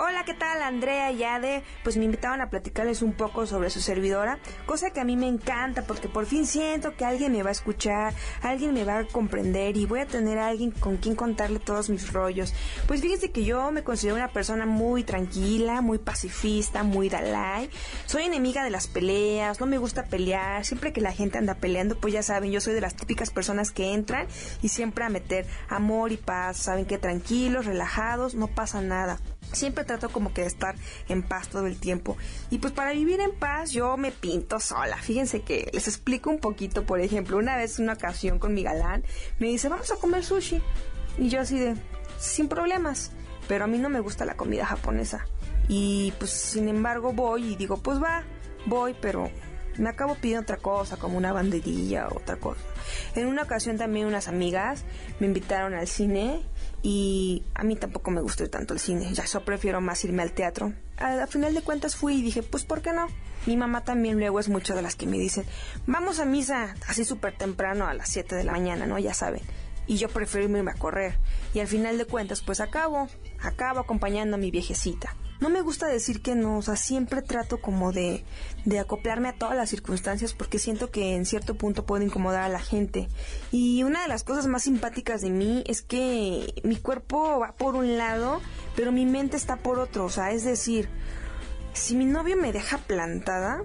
Hola, ¿qué tal? Andrea y Ade, pues me invitaban a platicarles un poco sobre su servidora, cosa que a mí me encanta porque por fin siento que alguien me va a escuchar, alguien me va a comprender y voy a tener a alguien con quien contarle todos mis rollos. Pues fíjense que yo me considero una persona muy tranquila, muy pacifista, muy dalai. Soy enemiga de las peleas, no me gusta pelear, siempre que la gente anda peleando, pues ya saben, yo soy de las típicas personas que entran y siempre a meter amor y paz, saben que tranquilos, relajados, no pasa nada. Siempre trato como que de estar en paz todo el tiempo. Y pues para vivir en paz yo me pinto sola. Fíjense que les explico un poquito, por ejemplo, una vez una ocasión con mi galán me dice, vamos a comer sushi. Y yo así de, sin problemas. Pero a mí no me gusta la comida japonesa. Y pues sin embargo voy y digo, pues va, voy, pero me acabo pidiendo otra cosa, como una banderilla o otra cosa. En una ocasión también unas amigas me invitaron al cine y a mí tampoco me gustó tanto el cine, ya eso prefiero más irme al teatro. A, final de cuentas fui y dije, pues ¿por qué no? Mi mamá también luego es mucho de las que me dicen, vamos a misa así súper temprano a las 7 de la mañana, ¿no? Ya saben. Y yo prefiero irme a correr. Y al final de cuentas, pues acabo, acabo acompañando a mi viejecita no me gusta decir que no, o sea, siempre trato como de, de acoplarme a todas las circunstancias porque siento que en cierto punto puedo incomodar a la gente. Y una de las cosas más simpáticas de mí es que mi cuerpo va por un lado, pero mi mente está por otro, o sea, es decir, si mi novio me deja plantada,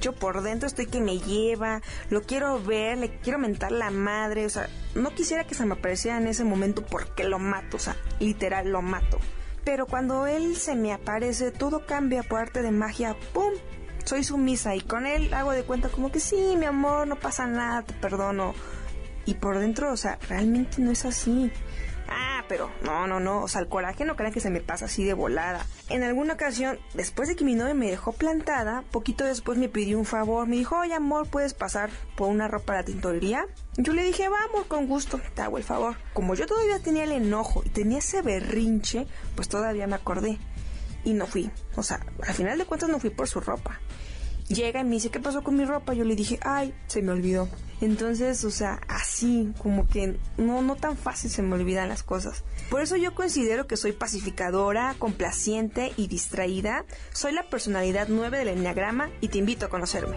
yo por dentro estoy que me lleva, lo quiero ver, le quiero mentar la madre, o sea, no quisiera que se me apareciera en ese momento porque lo mato, o sea, literal lo mato. Pero cuando él se me aparece, todo cambia por arte de magia. ¡Pum! Soy sumisa y con él hago de cuenta como que sí, mi amor, no pasa nada, te perdono. Y por dentro, o sea, realmente no es así. Ah, pero no, no, no. O sea, el coraje no crean que se me pasa así de volada. En alguna ocasión, después de que mi novio me dejó plantada, poquito después me pidió un favor. Me dijo, oye, amor, ¿puedes pasar por una ropa a la tintorería? Yo le dije, vamos, con gusto, te hago el favor. Como yo todavía tenía el enojo y tenía ese berrinche, pues todavía me acordé. Y no fui. O sea, al final de cuentas no fui por su ropa. Llega y me dice, ¿qué pasó con mi ropa? Yo le dije, ay, se me olvidó. Entonces, o sea, así, como que no, no tan fácil se me olvidan las cosas. Por eso yo considero que soy pacificadora, complaciente y distraída. Soy la personalidad 9 del Enneagrama y te invito a conocerme.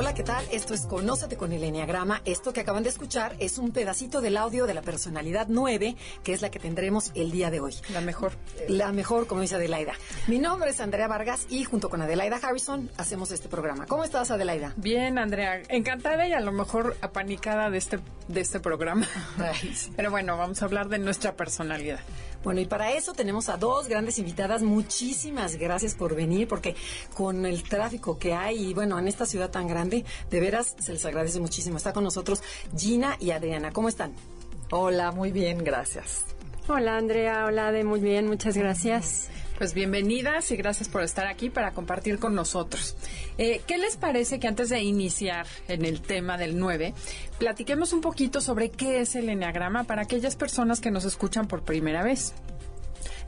Hola, ¿qué tal? Esto es Conócete con el Enneagrama. Esto que acaban de escuchar es un pedacito del audio de la personalidad 9, que es la que tendremos el día de hoy. La mejor. La mejor, como dice Adelaida. Mi nombre es Andrea Vargas y junto con Adelaida Harrison hacemos este programa. ¿Cómo estás, Adelaida? Bien, Andrea. Encantada y a lo mejor apanicada de este, de este programa. Pero bueno, vamos a hablar de nuestra personalidad. Bueno, y para eso tenemos a dos grandes invitadas. Muchísimas gracias por venir, porque con el tráfico que hay y bueno, en esta ciudad tan grande, de veras se les agradece muchísimo. Está con nosotros Gina y Adriana. ¿Cómo están? Hola, muy bien, gracias. Hola Andrea, hola de muy bien, muchas gracias. Pues bienvenidas y gracias por estar aquí para compartir con nosotros. Eh, ¿Qué les parece que antes de iniciar en el tema del 9, platiquemos un poquito sobre qué es el enneagrama para aquellas personas que nos escuchan por primera vez?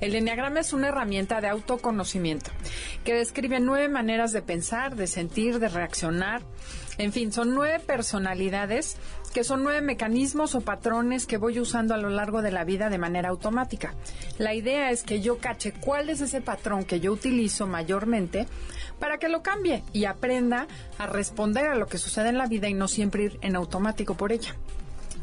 El enneagrama es una herramienta de autoconocimiento que describe nueve maneras de pensar, de sentir, de reaccionar. En fin, son nueve personalidades que son nueve mecanismos o patrones que voy usando a lo largo de la vida de manera automática. La idea es que yo cache cuál es ese patrón que yo utilizo mayormente para que lo cambie y aprenda a responder a lo que sucede en la vida y no siempre ir en automático por ella.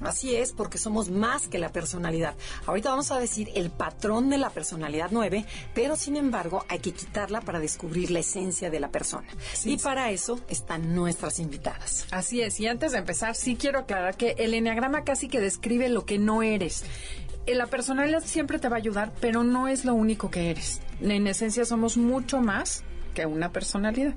Así es, porque somos más que la personalidad. Ahorita vamos a decir el patrón de la personalidad 9, pero sin embargo hay que quitarla para descubrir la esencia de la persona. y para eso están nuestras invitadas. Así es, y antes de empezar, sí quiero aclarar que el enneagrama casi que describe lo que no eres. Eh, la personalidad siempre te va a ayudar, pero no es lo único que eres. En esencia somos mucho más que una personalidad.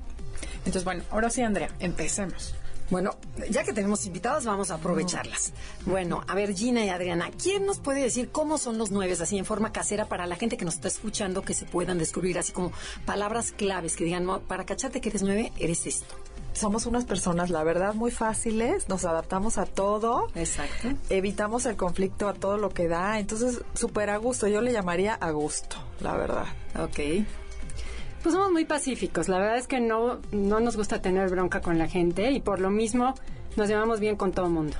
Entonces, bueno, ahora sí, Andrea, empecemos. Bueno, ya que tenemos invitadas, vamos a aprovecharlas. Bueno, a ver, Gina y Adriana, ¿quién nos puede decir cómo son los nueve, así en forma casera, para la gente que nos está escuchando, que se puedan descubrir así como palabras claves que digan, no, para cacharte que eres nueve, eres esto? Somos unas personas, la verdad, muy fáciles, nos adaptamos a todo. Exacto. Evitamos el conflicto a todo lo que da, entonces súper a gusto, yo le llamaría a gusto, la verdad. Ok. Pues somos muy pacíficos. La verdad es que no, no nos gusta tener bronca con la gente y por lo mismo nos llevamos bien con todo el mundo.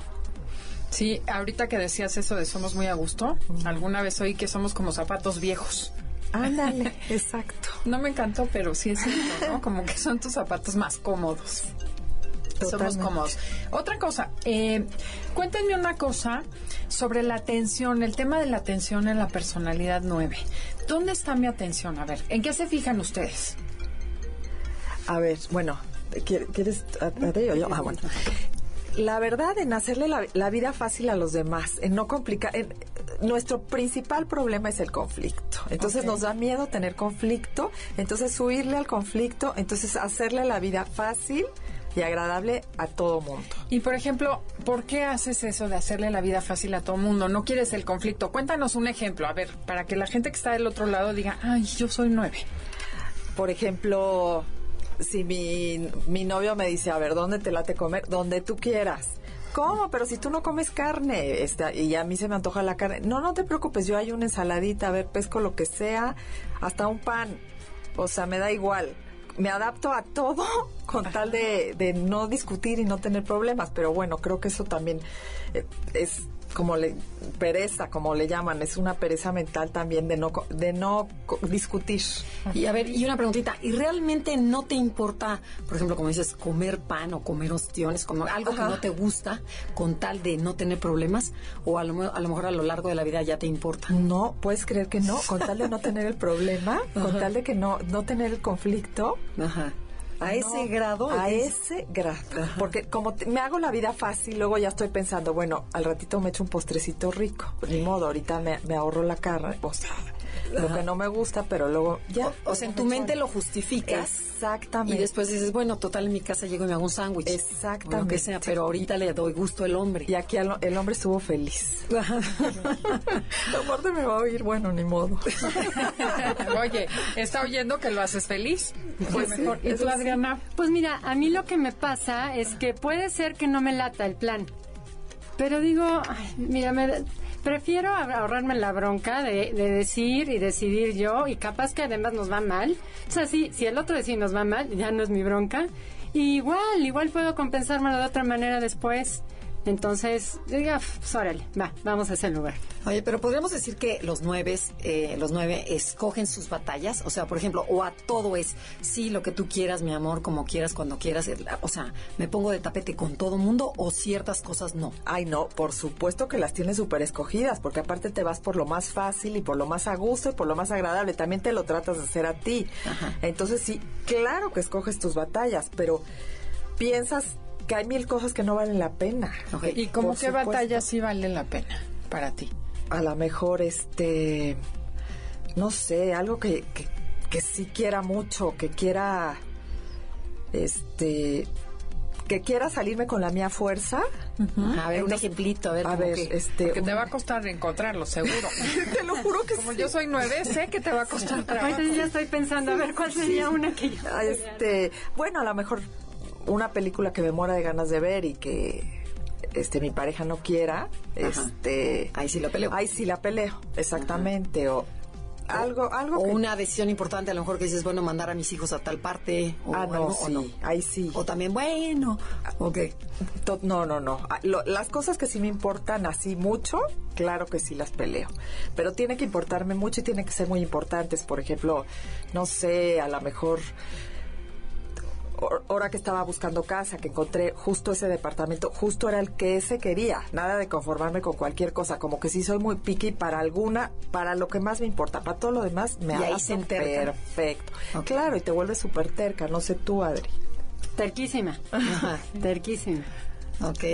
Sí, ahorita que decías eso de somos muy a gusto, alguna vez oí que somos como zapatos viejos. Ándale, exacto. No me encantó, pero sí es cierto, ¿no? Como que son tus zapatos más cómodos. Somos Totalmente. cómodos. Otra cosa, eh, cuéntenme una cosa sobre la atención, el tema de la atención en la personalidad 9. ¿Dónde está mi atención? A ver, ¿en qué se fijan ustedes? A ver, bueno, ¿qui- ¿quieres a, a ti o yo? Ah, bueno. La verdad, en hacerle la, la vida fácil a los demás, en no complicar. en- nuestro principal problema es el conflicto. Entonces nos da miedo tener conflicto, entonces huirle al conflicto, entonces hacerle la vida fácil y agradable a todo mundo. Y por ejemplo, ¿por qué haces eso de hacerle la vida fácil a todo mundo? ¿No quieres el conflicto? Cuéntanos un ejemplo, a ver, para que la gente que está del otro lado diga, ay, yo soy nueve. Por ejemplo, si mi, mi novio me dice, a ver, ¿dónde te late comer? Donde tú quieras. ¿Cómo? Pero si tú no comes carne este, y a mí se me antoja la carne. No, no te preocupes, yo hay una ensaladita, a ver, pesco lo que sea, hasta un pan. O sea, me da igual. Me adapto a todo con tal de, de no discutir y no tener problemas. Pero bueno, creo que eso también eh, es como le pereza, como le llaman, es una pereza mental también de no de no discutir. Y a ver, y una preguntita, ¿y realmente no te importa, por ejemplo, como dices, comer pan o comer ostiones, como algo Ajá. que no te gusta, con tal de no tener problemas? ¿O a lo, a lo mejor a lo largo de la vida ya te importa? No, puedes creer que no, con tal de no tener el problema, con tal de que no, no tener el conflicto. Ajá. A ese no, grado. A es- ese grado. Porque como te- me hago la vida fácil, luego ya estoy pensando, bueno, al ratito me echo un postrecito rico. Ni modo, ahorita me, me ahorro la carne. O sea, lo que no me gusta, pero luego ya. O, o sea, en tu mente lo justificas. Exactamente. Y después dices, bueno, total, en mi casa llego y me hago un sándwich. Exactamente. Lo que sea, pero ahorita le doy gusto al hombre. Y aquí al- el hombre estuvo feliz. Aparte me va a oír, bueno, ni modo. Oye, está oyendo que lo haces feliz. Pues sí, mejor. ¿Y tú, sí. Adriana? Pues mira, a mí lo que me pasa es que puede ser que no me lata el plan. Pero digo, ay, mira, me- prefiero ahor- ahorrarme la bronca de, de decir y decidir yo y capaz que además nos va mal. O sea, sí, si el otro decide nos va mal, ya no es mi bronca. Igual, igual puedo compensármelo de otra manera después. Entonces, diga, pues órale, va, vamos a ese lugar. Oye, pero podríamos decir que los nueve, eh, los nueve escogen sus batallas, o sea, por ejemplo, o a todo es sí lo que tú quieras, mi amor, como quieras, cuando quieras, eh, o sea, me pongo de tapete con todo mundo o ciertas cosas no. Ay, no, por supuesto que las tienes súper escogidas, porque aparte te vas por lo más fácil y por lo más a gusto y por lo más agradable. También te lo tratas de hacer a ti. Ajá. Entonces, sí, claro que escoges tus batallas, pero piensas que hay mil cosas que no valen la pena. ¿Y cómo Por qué supuesto. batalla sí vale la pena para ti? A lo mejor, este, no sé, algo que, que, que sí quiera mucho, que quiera, este, que quiera salirme con la mía fuerza. A ver, un ejemplito, a ver, A ver, que- este, Porque te va a costar encontrarlo, seguro. te lo juro que Como sí. yo soy nueve, sé que te va a costar trabajo. Ahorita ya estoy pensando a ver cuál sería una que yo... Este, bueno, a lo mejor una película que me muera de ganas de ver y que este mi pareja no quiera, este, Ahí sí lo peleo. Ahí sí la peleo, exactamente o algo algo o que una decisión importante, a lo mejor que dices, bueno, mandar a mis hijos a tal parte, o Ah, no, algo, o sí, no. ahí sí. O también, bueno, ok. To- No, no, no. Ah, lo- las cosas que sí me importan así mucho, claro que sí las peleo. Pero tiene que importarme mucho y tiene que ser muy importantes. Por ejemplo, no sé, a lo mejor ahora que estaba buscando casa, que encontré justo ese departamento, justo era el que ese quería. Nada de conformarme con cualquier cosa. Como que sí soy muy picky para alguna, para lo que más me importa. Para todo lo demás me Y ahí se perfecto. Claro, y te vuelves súper terca. No sé tú, Adri. Terquísima. Ajá. Terquísima. Ok.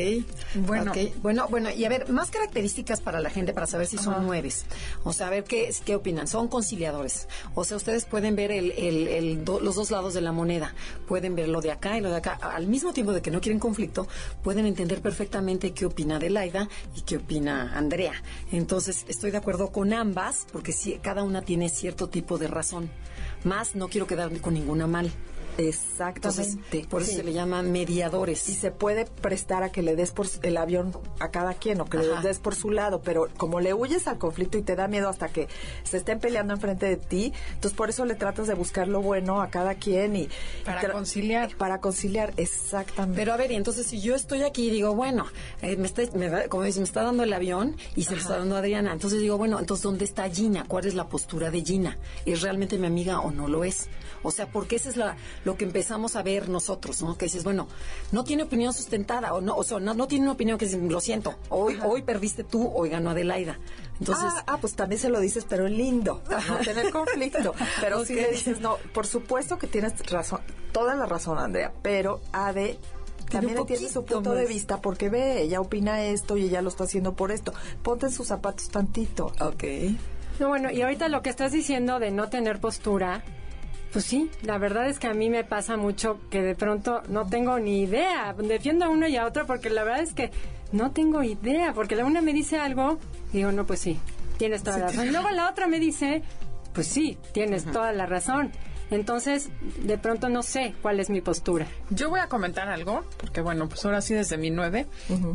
Bueno, bueno, bueno, y a ver, más características para la gente para saber si son nueves. O sea, a ver qué, qué opinan. Son conciliadores. O sea, ustedes pueden ver el, el, el los dos lados de la moneda. Pueden ver lo de acá y lo de acá. Al mismo tiempo de que no quieren conflicto, pueden entender perfectamente qué opina Adelaida y qué opina Andrea. Entonces, estoy de acuerdo con ambas, porque si, cada una tiene cierto tipo de razón. Más no quiero quedarme con ninguna mal. Exactamente. por eso se le llama mediadores. Y se puede prestar a que le des por el avión a cada quien o que le des por su lado, pero como le huyes al conflicto y te da miedo hasta que se estén peleando enfrente de ti, entonces por eso le tratas de buscar lo bueno a cada quien y para conciliar. Para conciliar, exactamente. Pero a ver, y entonces si yo estoy aquí y digo, bueno, eh, me está, como dice, me está dando el avión y se lo está dando Adriana, entonces digo, bueno, entonces ¿dónde está Gina? ¿Cuál es la postura de Gina? ¿Es realmente mi amiga o no lo es? O sea, porque esa es la, lo que empezamos a ver nosotros, ¿no? Que dices, bueno, no tiene opinión sustentada, o no, o sea, no, tiene una opinión que dice, lo siento, hoy, hoy perdiste tú, hoy ganó Adelaida. Entonces, ah, ah, pues también se lo dices, pero lindo, no tener conflicto. Pero si le dices, no, por supuesto que tienes razón, toda la razón, Andrea, pero Ade también tiene su punto de vista porque ve, ella opina esto y ella lo está haciendo por esto. Ponte en sus zapatos tantito. Ok. No, bueno, y ahorita lo que estás diciendo de no tener postura, pues sí, la verdad es que a mí me pasa mucho que de pronto no tengo ni idea. Defiendo a uno y a otro porque la verdad es que no tengo idea. Porque la una me dice algo y digo, no, pues sí, tienes toda la razón. Y luego la otra me dice, pues sí, tienes toda la razón. Entonces, de pronto no sé cuál es mi postura. Yo voy a comentar algo, porque bueno, pues ahora sí desde mi nueve,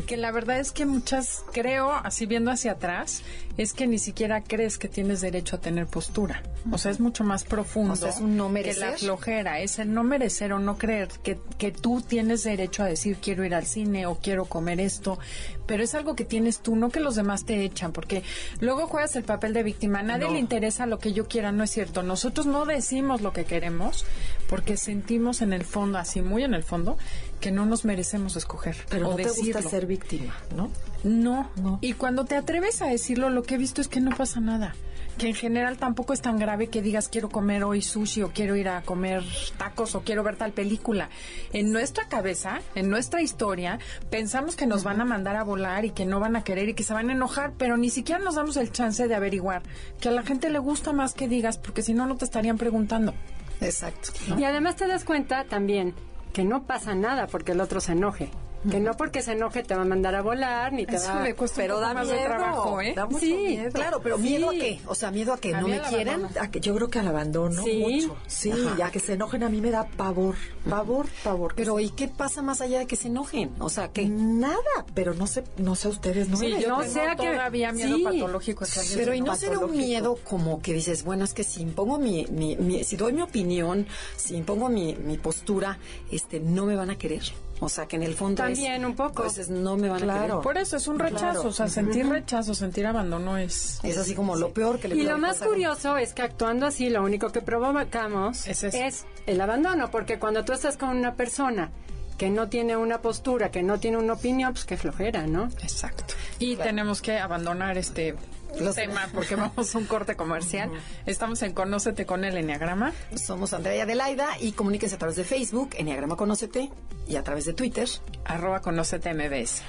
que la verdad es que muchas, creo, así viendo hacia atrás, es que ni siquiera crees que tienes derecho a tener postura. O sea, es mucho más profundo. es un no merecer. Que la flojera, es el no merecer o no creer que, que tú tienes derecho a decir quiero ir al cine o quiero comer esto, pero es algo que tienes tú, no que los demás te echan, porque luego juegas el papel de víctima. A nadie le interesa lo que yo quiera, no es cierto. Nosotros no decimos lo que queremos porque sentimos en el fondo, así muy en el fondo, que no nos merecemos escoger. Pero o no te decirlo. gusta ser víctima, ¿no? No, no. Y cuando te atreves a decirlo, lo que he visto es que no pasa nada que en general tampoco es tan grave que digas quiero comer hoy sushi o quiero ir a comer tacos o quiero ver tal película. En nuestra cabeza, en nuestra historia, pensamos que nos van a mandar a volar y que no van a querer y que se van a enojar, pero ni siquiera nos damos el chance de averiguar que a la gente le gusta más que digas, porque si no, no te estarían preguntando. Exacto. Y además te das cuenta también que no pasa nada porque el otro se enoje. Que no porque se enoje te va a mandar a volar, ni te Eso va me cuesta Pero un poco da más de miedo, trabajo, ¿eh? da mucho Sí, miedo. Claro, pero miedo a qué? O sea, miedo a que A no me quieran. A que yo creo que al abandono Sí. mucho. Sí, ya que se enojen a mí me da pavor, pavor, pavor. Pero ¿y qué pasa más allá de que se enojen? O sea, que nada, pero no sé, no sé ustedes, no Sí, yo No tengo sea que- todavía miedo sí. patológico. a Pero y no será un miedo como que dices, bueno, es que si impongo mi, mi, mi- si doy mi opinión, si impongo mi, mi postura, este, no me van a querer. O sea, que en el fondo es- También un poco. Entonces no me van a Claro. querer. Por eso es un rechazo, o sea, sentir rechazo, sentir abandono es... Es así como lo peor que le Y lo más pasar a curioso es que actuando así, lo único que provocamos Es es el abandono, porque cuando tú estás con una persona que no tiene una postura, que no tiene una opinión, pues qué flojera, ¿no? Exacto. Y tenemos que abandonar este Los- tema porque vamos a un corte comercial. Estamos en Conócete con el Enneagrama. Somos Andrea y Adelaida y comuníquense a través de Facebook, Enneagrama Conócete, y a través de Twitter. Arroba Conócete MBS.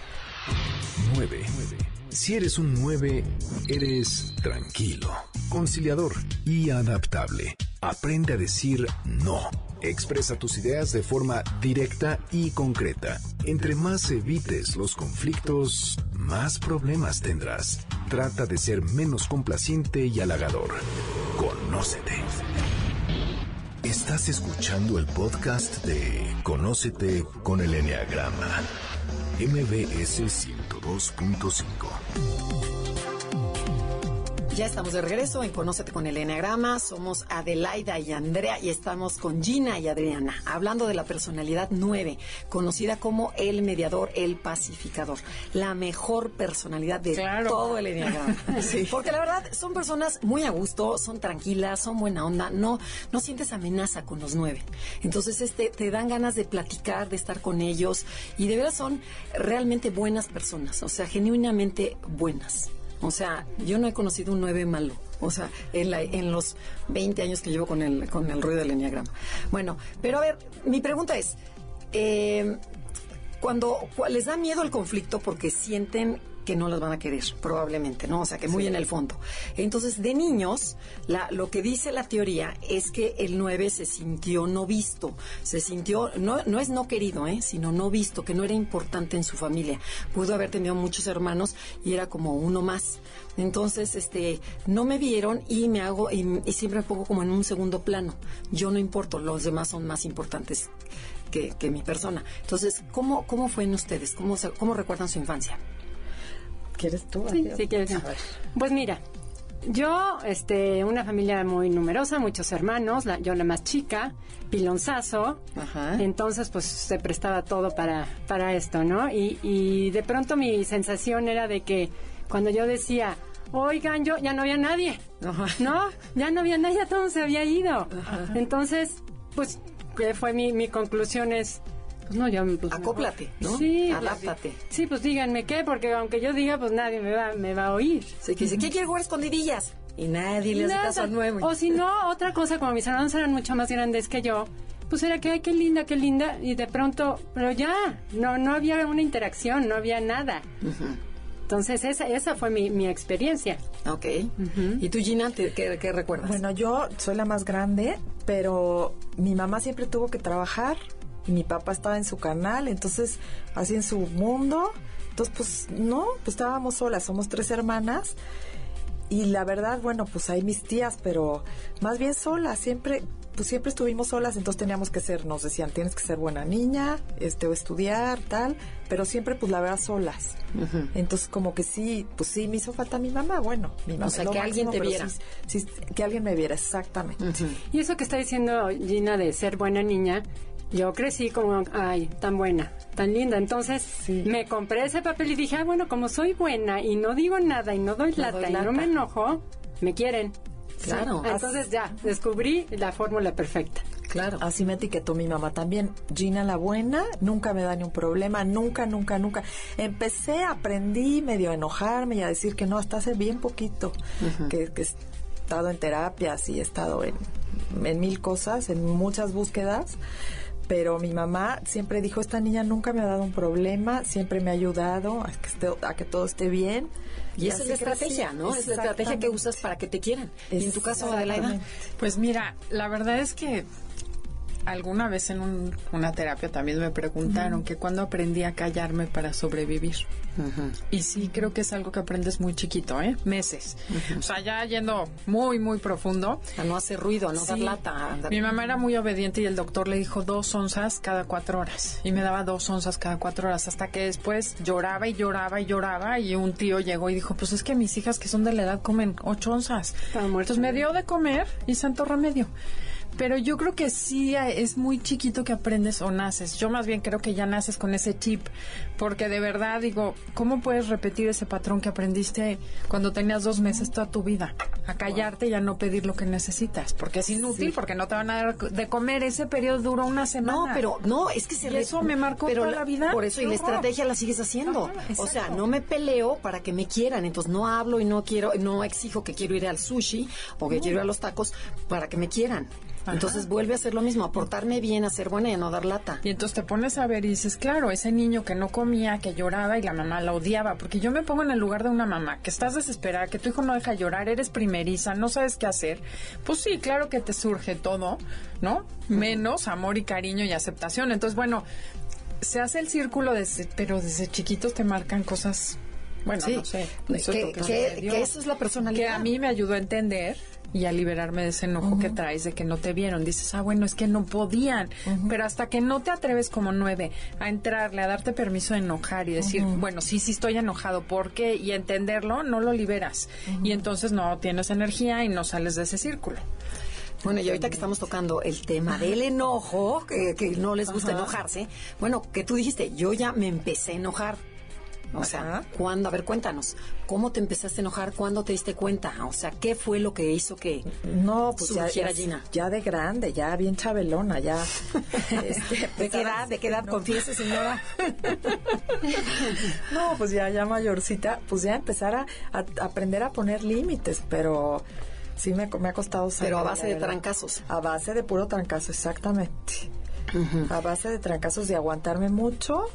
9. Si eres un 9, eres tranquilo, conciliador y adaptable. Aprende a decir no. Expresa tus ideas de forma directa y concreta. Entre más evites los conflictos, más problemas tendrás. Trata de ser menos complaciente y halagador. Conócete. Estás escuchando el podcast de Conócete con el Enneagrama. MBS 102.5. Ya estamos de regreso en Conócete con el Enneagrama. Somos Adelaida y Andrea y estamos con Gina y Adriana hablando de la personalidad 9, conocida como el mediador, el pacificador. La mejor personalidad de Claro. todo el Enneagrama. Porque la verdad son personas muy a gusto, son tranquilas, son buena onda, no, no sientes amenaza con los nueve. Entonces este, te dan ganas de platicar, de estar con ellos y de veras son realmente buenas personas, o sea, genuinamente buenas. O sea, yo no he conocido un 9 malo. O sea, en, la- en los 20 años que llevo con el, con el ruido del enneagrama. Bueno, pero a ver, mi pregunta es, eh, cuando cu- les da miedo el conflicto porque sienten que no las van a querer, probablemente, ¿no? O sea, que muy en el fondo. Entonces, de niños, la, lo que dice la teoría es que el 9 se sintió no visto, se sintió, no, no es no querido, ¿eh? sino no visto, que no era importante en su familia. Pudo haber tenido muchos hermanos y era como uno más. Entonces, este, no me vieron y me hago, y, y siempre me pongo como en un segundo plano. Yo no importo, los demás son más importantes que, que mi persona. Entonces, ¿cómo, cómo fue en ustedes? ¿Cómo, se- cómo recuerdan su infancia? ¿Quieres tú? Sí, sí quieres. Pues mira, yo, este, una familia muy numerosa, muchos hermanos, la- yo la más chica, pilonzazo. Ajá. Entonces, pues se prestaba todo para, para esto, ¿no? Y, y de pronto mi sensación era de que cuando yo decía, oigan, yo ya no había nadie. Ajá. No, ya no había nadie, ya todo se había ido. Entonces, pues, ¿qué fue mi, mi conclusión? Es, pues no, yo pues, Acóplate, ¿no? Sí, Adáptate. Sí, pues díganme qué, porque aunque yo diga, pues nadie me va, me va a oír. Sí, que dice, ¿qué quiere jugar escondidillas? Y nadie le hace Nada. caso al nuevo. O si no, otra cosa, como mis hermanos eran mucho más grandes que yo, pues era que, ay, qué linda, qué linda, y de pronto, pero ya, no, no había una interacción, no había nada. Entonces, esa, esa fue mi, mi experiencia. Ok. ¿Y tú, Gina, te- qué, qué recuerdas? Bueno, yo soy la más grande, pero mi mamá siempre tuvo que trabajar y mi papá estaba en su canal, entonces así en su mundo. Entonces, pues no, pues estábamos solas, somos tres hermanas. Y la verdad, bueno, pues hay mis tías, pero más bien solas, siempre, pues siempre estuvimos solas, entonces teníamos que ser, nos decían, tienes que ser buena niña, este, o estudiar, tal, pero siempre, pues la verdad, solas. Entonces, como que sí, pues sí, me hizo falta mi mamá, bueno, mi mamá. O sea, que alguien te viera. sí, sí, que alguien me viera, exactamente. Y eso que está diciendo Gina de ser buena niña, yo crecí como, ay, tan buena, tan linda. Entonces me compré ese papel y dije, ah, bueno, como soy buena y no digo nada y no doy No lata doy y no me enojo, me quieren. Claro. Entonces ya, descubrí la fórmula perfecta. Claro. Así me etiquetó mi mamá también. Gina la buena, nunca me da ni un problema, nunca, nunca, nunca. Empecé, aprendí medio a enojarme y a decir que no, hasta hace bien poquito, que, que he estado en terapias y he estado en, en mil cosas, en muchas búsquedas. Pero mi mamá siempre dijo, esta niña nunca me ha dado un problema, siempre me ha ayudado a que, esté- a que todo esté bien. Y esa es la estrategia, ¿no? Es la estrategia que usas para que te quieran. Y en tu caso, Adelaida. Pues mira, la verdad es que alguna vez en un- una terapia también me preguntaron que cuando aprendí a callarme para sobrevivir. Y sí, creo que es algo que aprendes muy chiquito, ¿eh? Meses. O sea, ya yendo muy, muy profundo. A no hacer ruido, no dar Sí. lata. a andar- Mi mamá era muy obediente y el doctor le dijo dos onzas cada cuatro horas. Y me daba dos onzas cada cuatro horas hasta que después lloraba y lloraba y lloraba y un tío llegó y dijo, pues es que mis hijas que son de la edad comen ocho onzas. Entonces me dio de comer y santo remedio. Pero yo creo que sí eh, es muy chiquito que aprendes o naces. Yo más bien creo que ya naces con ese chip. Porque de verdad digo, ¿cómo puedes repetir ese patrón que aprendiste cuando tenías dos meses toda tu vida? A callarte y a no pedir lo que necesitas. Porque es inútil, porque no te van a dar de comer. Ese periodo duró una semana. No, pero no, es que se Y re- eso me marcó pero toda la vida. Por eso, y la estrategia la sigues haciendo. Ajá, o sea, no me peleo para que me quieran, entonces no hablo y no quiero, no exijo que quiero ir al sushi o que quiero ir a los tacos para que me quieran. Entonces vuelve a hacer lo mismo, a portarme bien, a ser buena y a no dar lata. Y entonces te pones a ver y dices, claro, ese niño que no comía, que lloraba y la mamá la odiaba, porque yo me pongo en el lugar de una mamá, que estás desesperada, que tu hijo no deja llorar, eres primeriza, no sabes qué hacer. Pues sí, claro que te surge todo, ¿no? Menos amor y cariño y aceptación. Entonces, bueno, se hace el círculo, desde, pero desde chiquitos te marcan cosas, bueno, Sí, no sé. que, eso es lo que que- que eso es la personalidad. Que a mí me ayudó a entender y a liberarme de ese enojo que traes de que no te vieron. Dices, ah, bueno, es que no podían. Pero hasta que no te atreves como nueve a entrarle, a darte permiso de enojar y decir, bueno, sí, sí estoy enojado, ¿por qué? Y entenderlo, no lo liberas. Y entonces no tienes energía y no sales de ese círculo. Bueno, y ahorita que estamos tocando el tema del enojo, que, que no les gusta enojarse, bueno, que tú dijiste, yo ya me empecé a enojar. O sea, ¿cuándo? A ver, cuéntanos, ¿cómo te empezaste a enojar? ¿Cuándo te diste cuenta? O sea, ¿qué fue lo que hizo que No, pues ya, ya, Gina? ya de grande, ya bien chabelona, ya. este, ¿De qué edad? ¿De qué edad? Confiese, señora. No, pues ya, ya mayorcita, pues ya empezar a, a aprender a poner límites, pero sí me, me ha costado Pero a saber, base de trancazos. A base de puro trancazo, exactamente. A base de trancazos de aguantarme mucho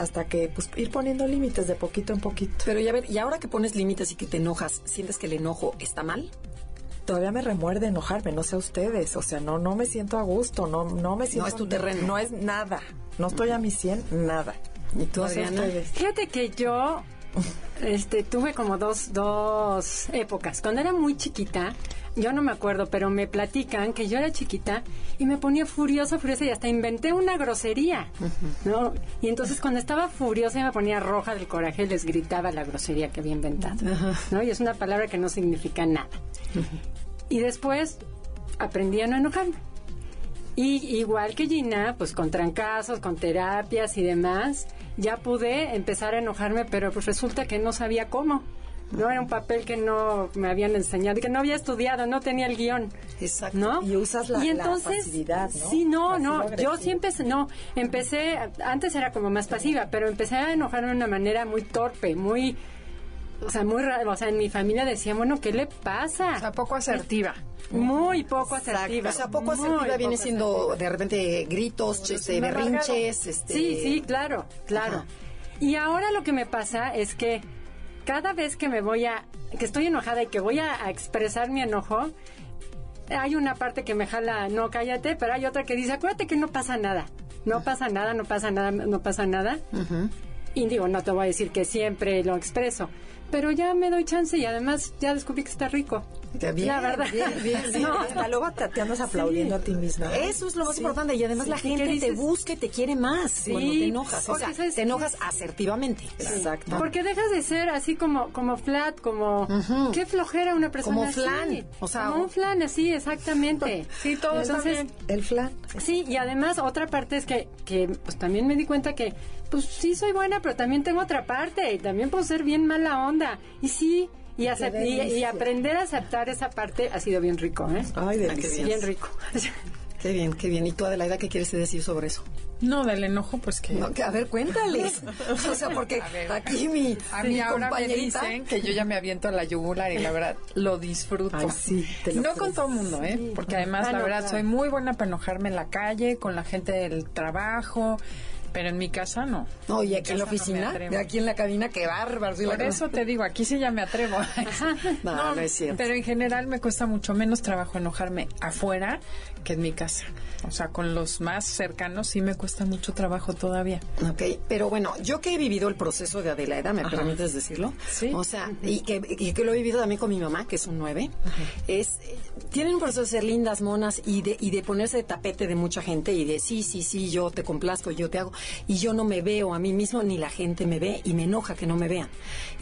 hasta que pues ir poniendo límites de poquito en poquito. Pero ya ver, y ahora que pones límites y que te enojas, ¿sientes que el enojo está mal? Todavía me remuerde enojarme, no sé ustedes, o sea, no no me siento a gusto, no no me siento es tu terreno. No es nada. No estoy a mi 100, nada. ¿Y tú, No sé Adriana? ustedes. Fíjate que yo este, tuve como dos, dos épocas. Cuando era muy chiquita, yo no me acuerdo, pero me platican que yo era chiquita y me ponía furiosa, furiosa y hasta inventé una grosería, ¿no? Y entonces cuando estaba furiosa y me ponía roja del coraje, les gritaba la grosería que había inventado, ¿no? Y es una palabra que no significa nada. Y después aprendí a no enojarme. Y igual que Gina, pues con trancazos, con terapias y demás, ya pude empezar a enojarme, pero pues resulta que no sabía cómo. No era un papel que no me habían enseñado, que no había estudiado, no tenía el guion. Exacto. ¿No? Y usas la- Y la entonces, pasividad, ¿no? Sí, no, Pasivo no. Yo agresivo. sí empecé, no, empecé, antes era como más pasiva, pero empecé a enojarme de una manera muy torpe, muy, o sea, muy rara. O sea, en mi familia decían, bueno, ¿qué le pasa? O sea, poco asertiva. muy poco asertiva. O sea, poco muy asertiva viene poco siendo asertiva. de repente gritos, este, berrinches, este... Sí, sí, claro, claro. Ajá. Y ahora lo que me pasa es que cada vez que me voy a, que estoy enojada y que voy a, a expresar mi enojo, hay una parte que me jala, no cállate, pero hay otra que dice, acuérdate que no pasa nada, no pasa nada, no pasa nada, no pasa nada. Y digo, no te voy a decir que siempre lo expreso, pero ya me doy chance y además ya descubrí que está rico. Bien, la verdad. bien, bien, bien. No, Hasta luego te, andas aplaudiendo a ti misma. Eso es lo más importante y además la Sí, gente ¿qué te busca y te quiere más cuando te enojas. O sea, ¿sabes te enojas asertivamente. Exacto. Porque dejas de ser así como como flat, como qué flojera una persona Como así. flan, o sea, como un flan así, exactamente. Sí, todo Entonces. El flan. Sí, y además otra parte es que que pues también me di cuenta que pues sí soy buena, pero también tengo otra parte y también puedo ser bien mala onda. Y sí, y, y, y aprender a aceptar esa parte ha sido bien rico, ¿eh? Ay, qué delicioso. bien. Rico. Qué bien, qué bien. ¿Y tú, Adelaida, qué quieres decir sobre eso? No, del enojo, pues que... No, que, a ver, cuéntales. o sea, porque aquí mi, A mi mí ahora me compañerita... dicen que yo ya me aviento a la yugular y la verdad lo disfruto. Ay, sí, te lo no creo. con todo el mundo, ¿eh? Porque además Ah, la no, verdad claro. soy muy buena para enojarme en la calle, con la gente del trabajo, pero en mi casa no. No, y aquí en la no oficina, de aquí en la cabina, qué bárbaro. Por eso te digo, aquí sí ya me atrevo. No, no es cierto. Pero en general me cuesta mucho menos trabajo enojarme afuera que en mi casa. O sea, con los más cercanos sí me cuesta mucho trabajo todavía. Ok, pero bueno, yo que he vivido el proceso de Adelaida, ¿me permites decirlo? Sí. O sea, y que, y que lo he vivido también con mi mamá, que es un 9, es, tienen un proceso de ser lindas, monas y de, y de ponerse de tapete de mucha gente y de sí, sí, sí, yo te complazco, yo te hago, y yo no me veo a mí mismo, ni la gente me ve, y me enoja que no me vean.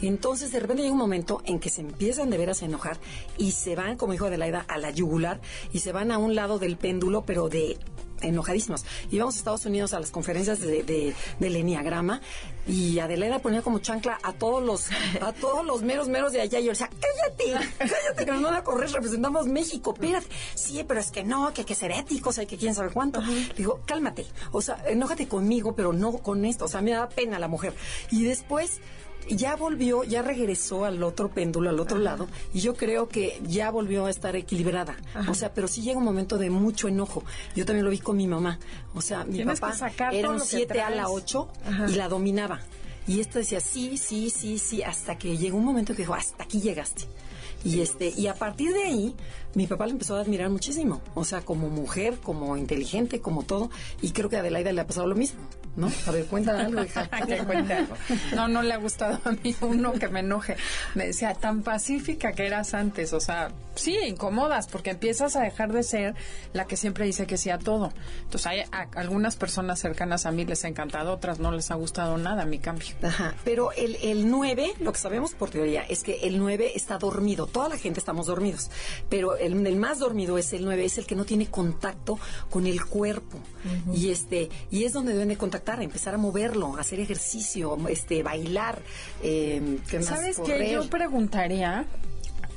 Entonces, de repente llega un momento en que se empiezan de veras a enojar y se van, como dijo Adelaida, a la yugular y se van a un lado del péndulo, pero de enojadísimos. Íbamos a Estados Unidos a las conferencias de, de- del Enneagrama y Adelaida ponía como chancla a todos los a todos los meros meros de allá y yo decía, cállate, cállate, que nos van a correr, representamos México, espérate. Sí, pero es que no, que hay que ser éticos, hay que quién sabe cuánto. Digo, cálmate, o sea, enójate conmigo, pero no con esto, o sea, me da pena la mujer. Y después ya volvió, ya regresó al otro péndulo, al otro lado, y yo creo que ya volvió a estar equilibrada. O sea, pero sí llega un momento de mucho enojo. Yo también lo vi con mi mamá. O sea, mi papá era un lo que 7 a la traes. 8 y la dominaba. Y esta decía, sí, sí, sí, sí, hasta que llegó un momento que dijo, hasta aquí llegaste. Y este, y a partir de ahí, mi papá le empezó a admirar muchísimo. O sea, como mujer, como inteligente, como todo. Y creo que a Adelaida le ha pasado lo mismo, ¿no? A ver, cuéntame algo, hija. No, no le ha gustado a mí uno que me enoje. Me decía, tan pacífica que eras antes. O sea, sí, incomodas, porque empiezas a dejar de ser la que siempre dice que sí a todo. Entonces, hay a- algunas personas cercanas a mí les ha encantado, otras no les ha gustado nada mi cambio. Ajá, pero el, el 9, lo que sabemos por teoría, es que el 9 está dormido. Toda la gente estamos dormidos. Pero el, el más dormido es el 9, es el que no tiene contacto con el cuerpo. Y este y es donde deben de contactar, empezar a moverlo, hacer ejercicio, este bailar. Eh, ¿qué más? ¿Sabes qué? Yo preguntaría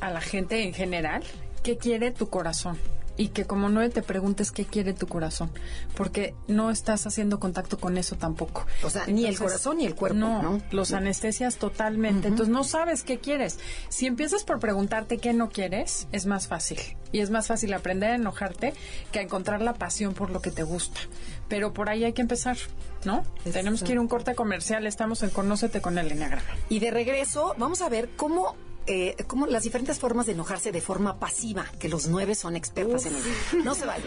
a la gente en general, ¿qué quiere tu corazón? y que como nueve te preguntes qué quiere tu corazón, porque no estás haciendo contacto con eso tampoco. O sea, ni el corazón ni el cuerpo, ¿no? los anestesias totalmente. Entonces no sabes qué quieres. Si empiezas por preguntarte qué no quieres, es más fácil. Y es más fácil aprender a enojarte que a encontrar la pasión por lo que te gusta. Pero por ahí hay que empezar, ¿no? Tenemos que ir a un corte comercial. Estamos en Conócete con el Enneagrama. Y de regreso, vamos a ver cómo. eh, cómo las diferentes formas de enojarse de forma pasiva, que los nueve son expertas en ello. No se vale.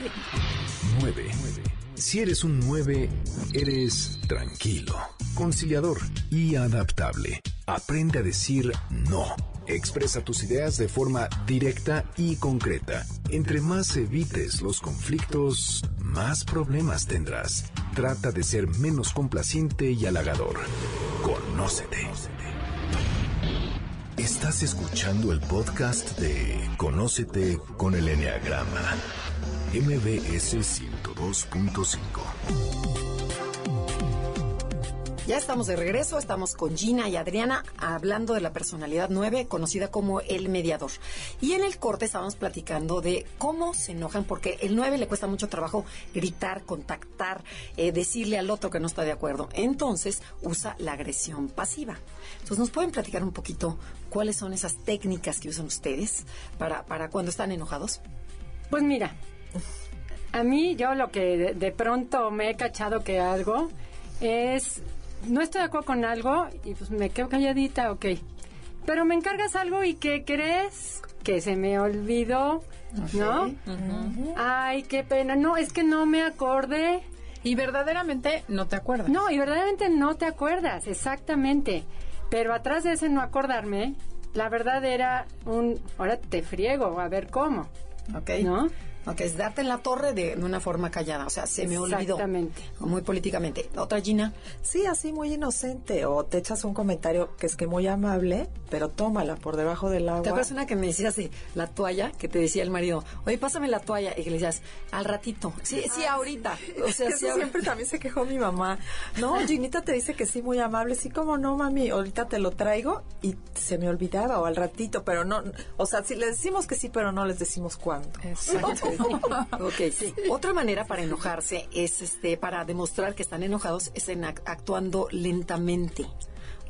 9. Si eres un 9, eres tranquilo, conciliador y adaptable. Aprende a decir no. Expresa tus ideas de forma directa y concreta. Entre más evites los conflictos, más problemas tendrás. Trata de ser menos complaciente y halagador. Conócete. Estás escuchando el podcast de Conócete con el Enneagrama. MBS 102.5. Ya estamos de regreso, estamos con Gina y Adriana hablando de la personalidad 9, conocida como el mediador. Y en el corte estábamos platicando de cómo se enojan, porque el 9 le cuesta mucho trabajo gritar, contactar, eh, decirle al otro que no está de acuerdo. Entonces usa la agresión pasiva. Entonces, ¿nos pueden platicar un poquito cuáles son esas técnicas que usan ustedes para, para cuando están enojados? Pues mira, a mí yo lo que de, de pronto me he cachado que hago es, no estoy de acuerdo con algo y pues me quedo calladita, ok. Pero me encargas algo y ¿qué crees? Que se me olvidó, ¿no? Ay, qué pena. No, es que no me acordé. Y verdaderamente no te acuerdas. No, y verdaderamente no te acuerdas, exactamente. Pero atrás de ese no acordarme, la verdad era un, ahora te friego, a ver cómo, ¿Ok? ¿no? Ok, es darte en la torre de, de una forma callada. O sea, se me olvidó. Exactamente. Muy políticamente. Otra Gina. Sí, así muy inocente. O te echas un comentario que es que muy amable, pero tómala por debajo del agua. ¿Te acuerdas una que me decías de la toalla? Que te decía el marido, oye, pásame la toalla. Y que le decías, al ratito. Sí, sí, ahorita. O sea, Eso sí, ahorita. siempre también se quejó mi mamá. No, Ginita te dice que sí, muy amable. Sí, como no, mami, ahorita te lo traigo y se me olvidaba o al ratito, pero no, o sea, si le decimos que sí, pero no les decimos cuándo. Exacto. Ok, sí. Otra manera para enojarse es, este, para demostrar que están enojados, es en ac- actuando lentamente.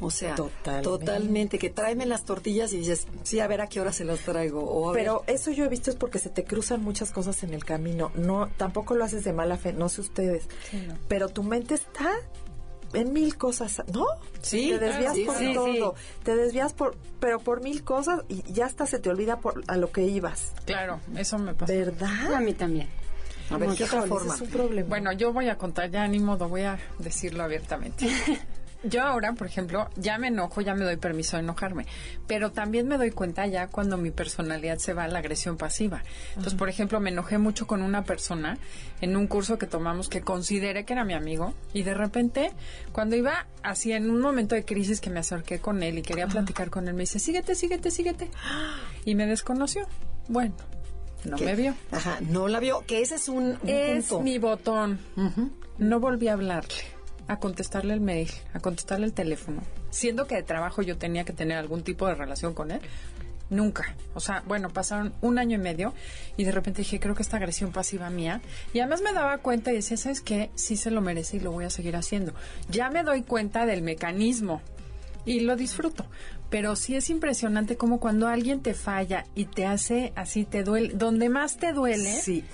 O sea, Totalmente. totalmente, que tráeme las tortillas y dices, sí, a ver a qué hora se las traigo. O a ver- Pero eso yo he visto es porque se te cruzan muchas cosas en el camino. No, tampoco lo haces de mala fe, no sé ustedes. Pero tu mente está en mil cosas, ¿no? Sí, te desvías sí, por sí, todo, te desvías por, pero por mil cosas y ya hasta se te olvida por a lo que ibas, Claro, eso me pasa. ¿verdad? A mí también. a ver, ¿qué otra forma? Es un problema. Bueno, yo voy a contar, ya ni modo, voy a decirlo abiertamente. Yo ahora, por ejemplo, ya me enojo, ya me doy permiso de enojarme, pero también me doy cuenta ya cuando mi personalidad se va a la agresión pasiva. Entonces, por ejemplo, me enojé mucho con una persona en un curso que tomamos que consideré que era mi amigo y de repente, cuando iba así en un momento de crisis que me acerqué con él y quería platicar con él, me dice, síguete, síguete, síguete. Y me desconoció. Bueno, no me vio. Ajá, no la vio, que ese es un, un Es punto. mi botón. No volví a hablarle, a contestarle el mail, a contestarle el teléfono. Siendo que de trabajo yo tenía que tener algún tipo de relación con él. Nunca. O sea, bueno, pasaron un año y medio y de repente dije, creo que esta agresión pasiva mía. Y además me daba cuenta y decía, ¿sabes qué? Sí se lo merece y lo voy a seguir haciendo. Ya me doy cuenta del mecanismo y lo disfruto. Pero sí es impresionante como cuando alguien te falla y te hace así, te duele, donde más te duele, Sí,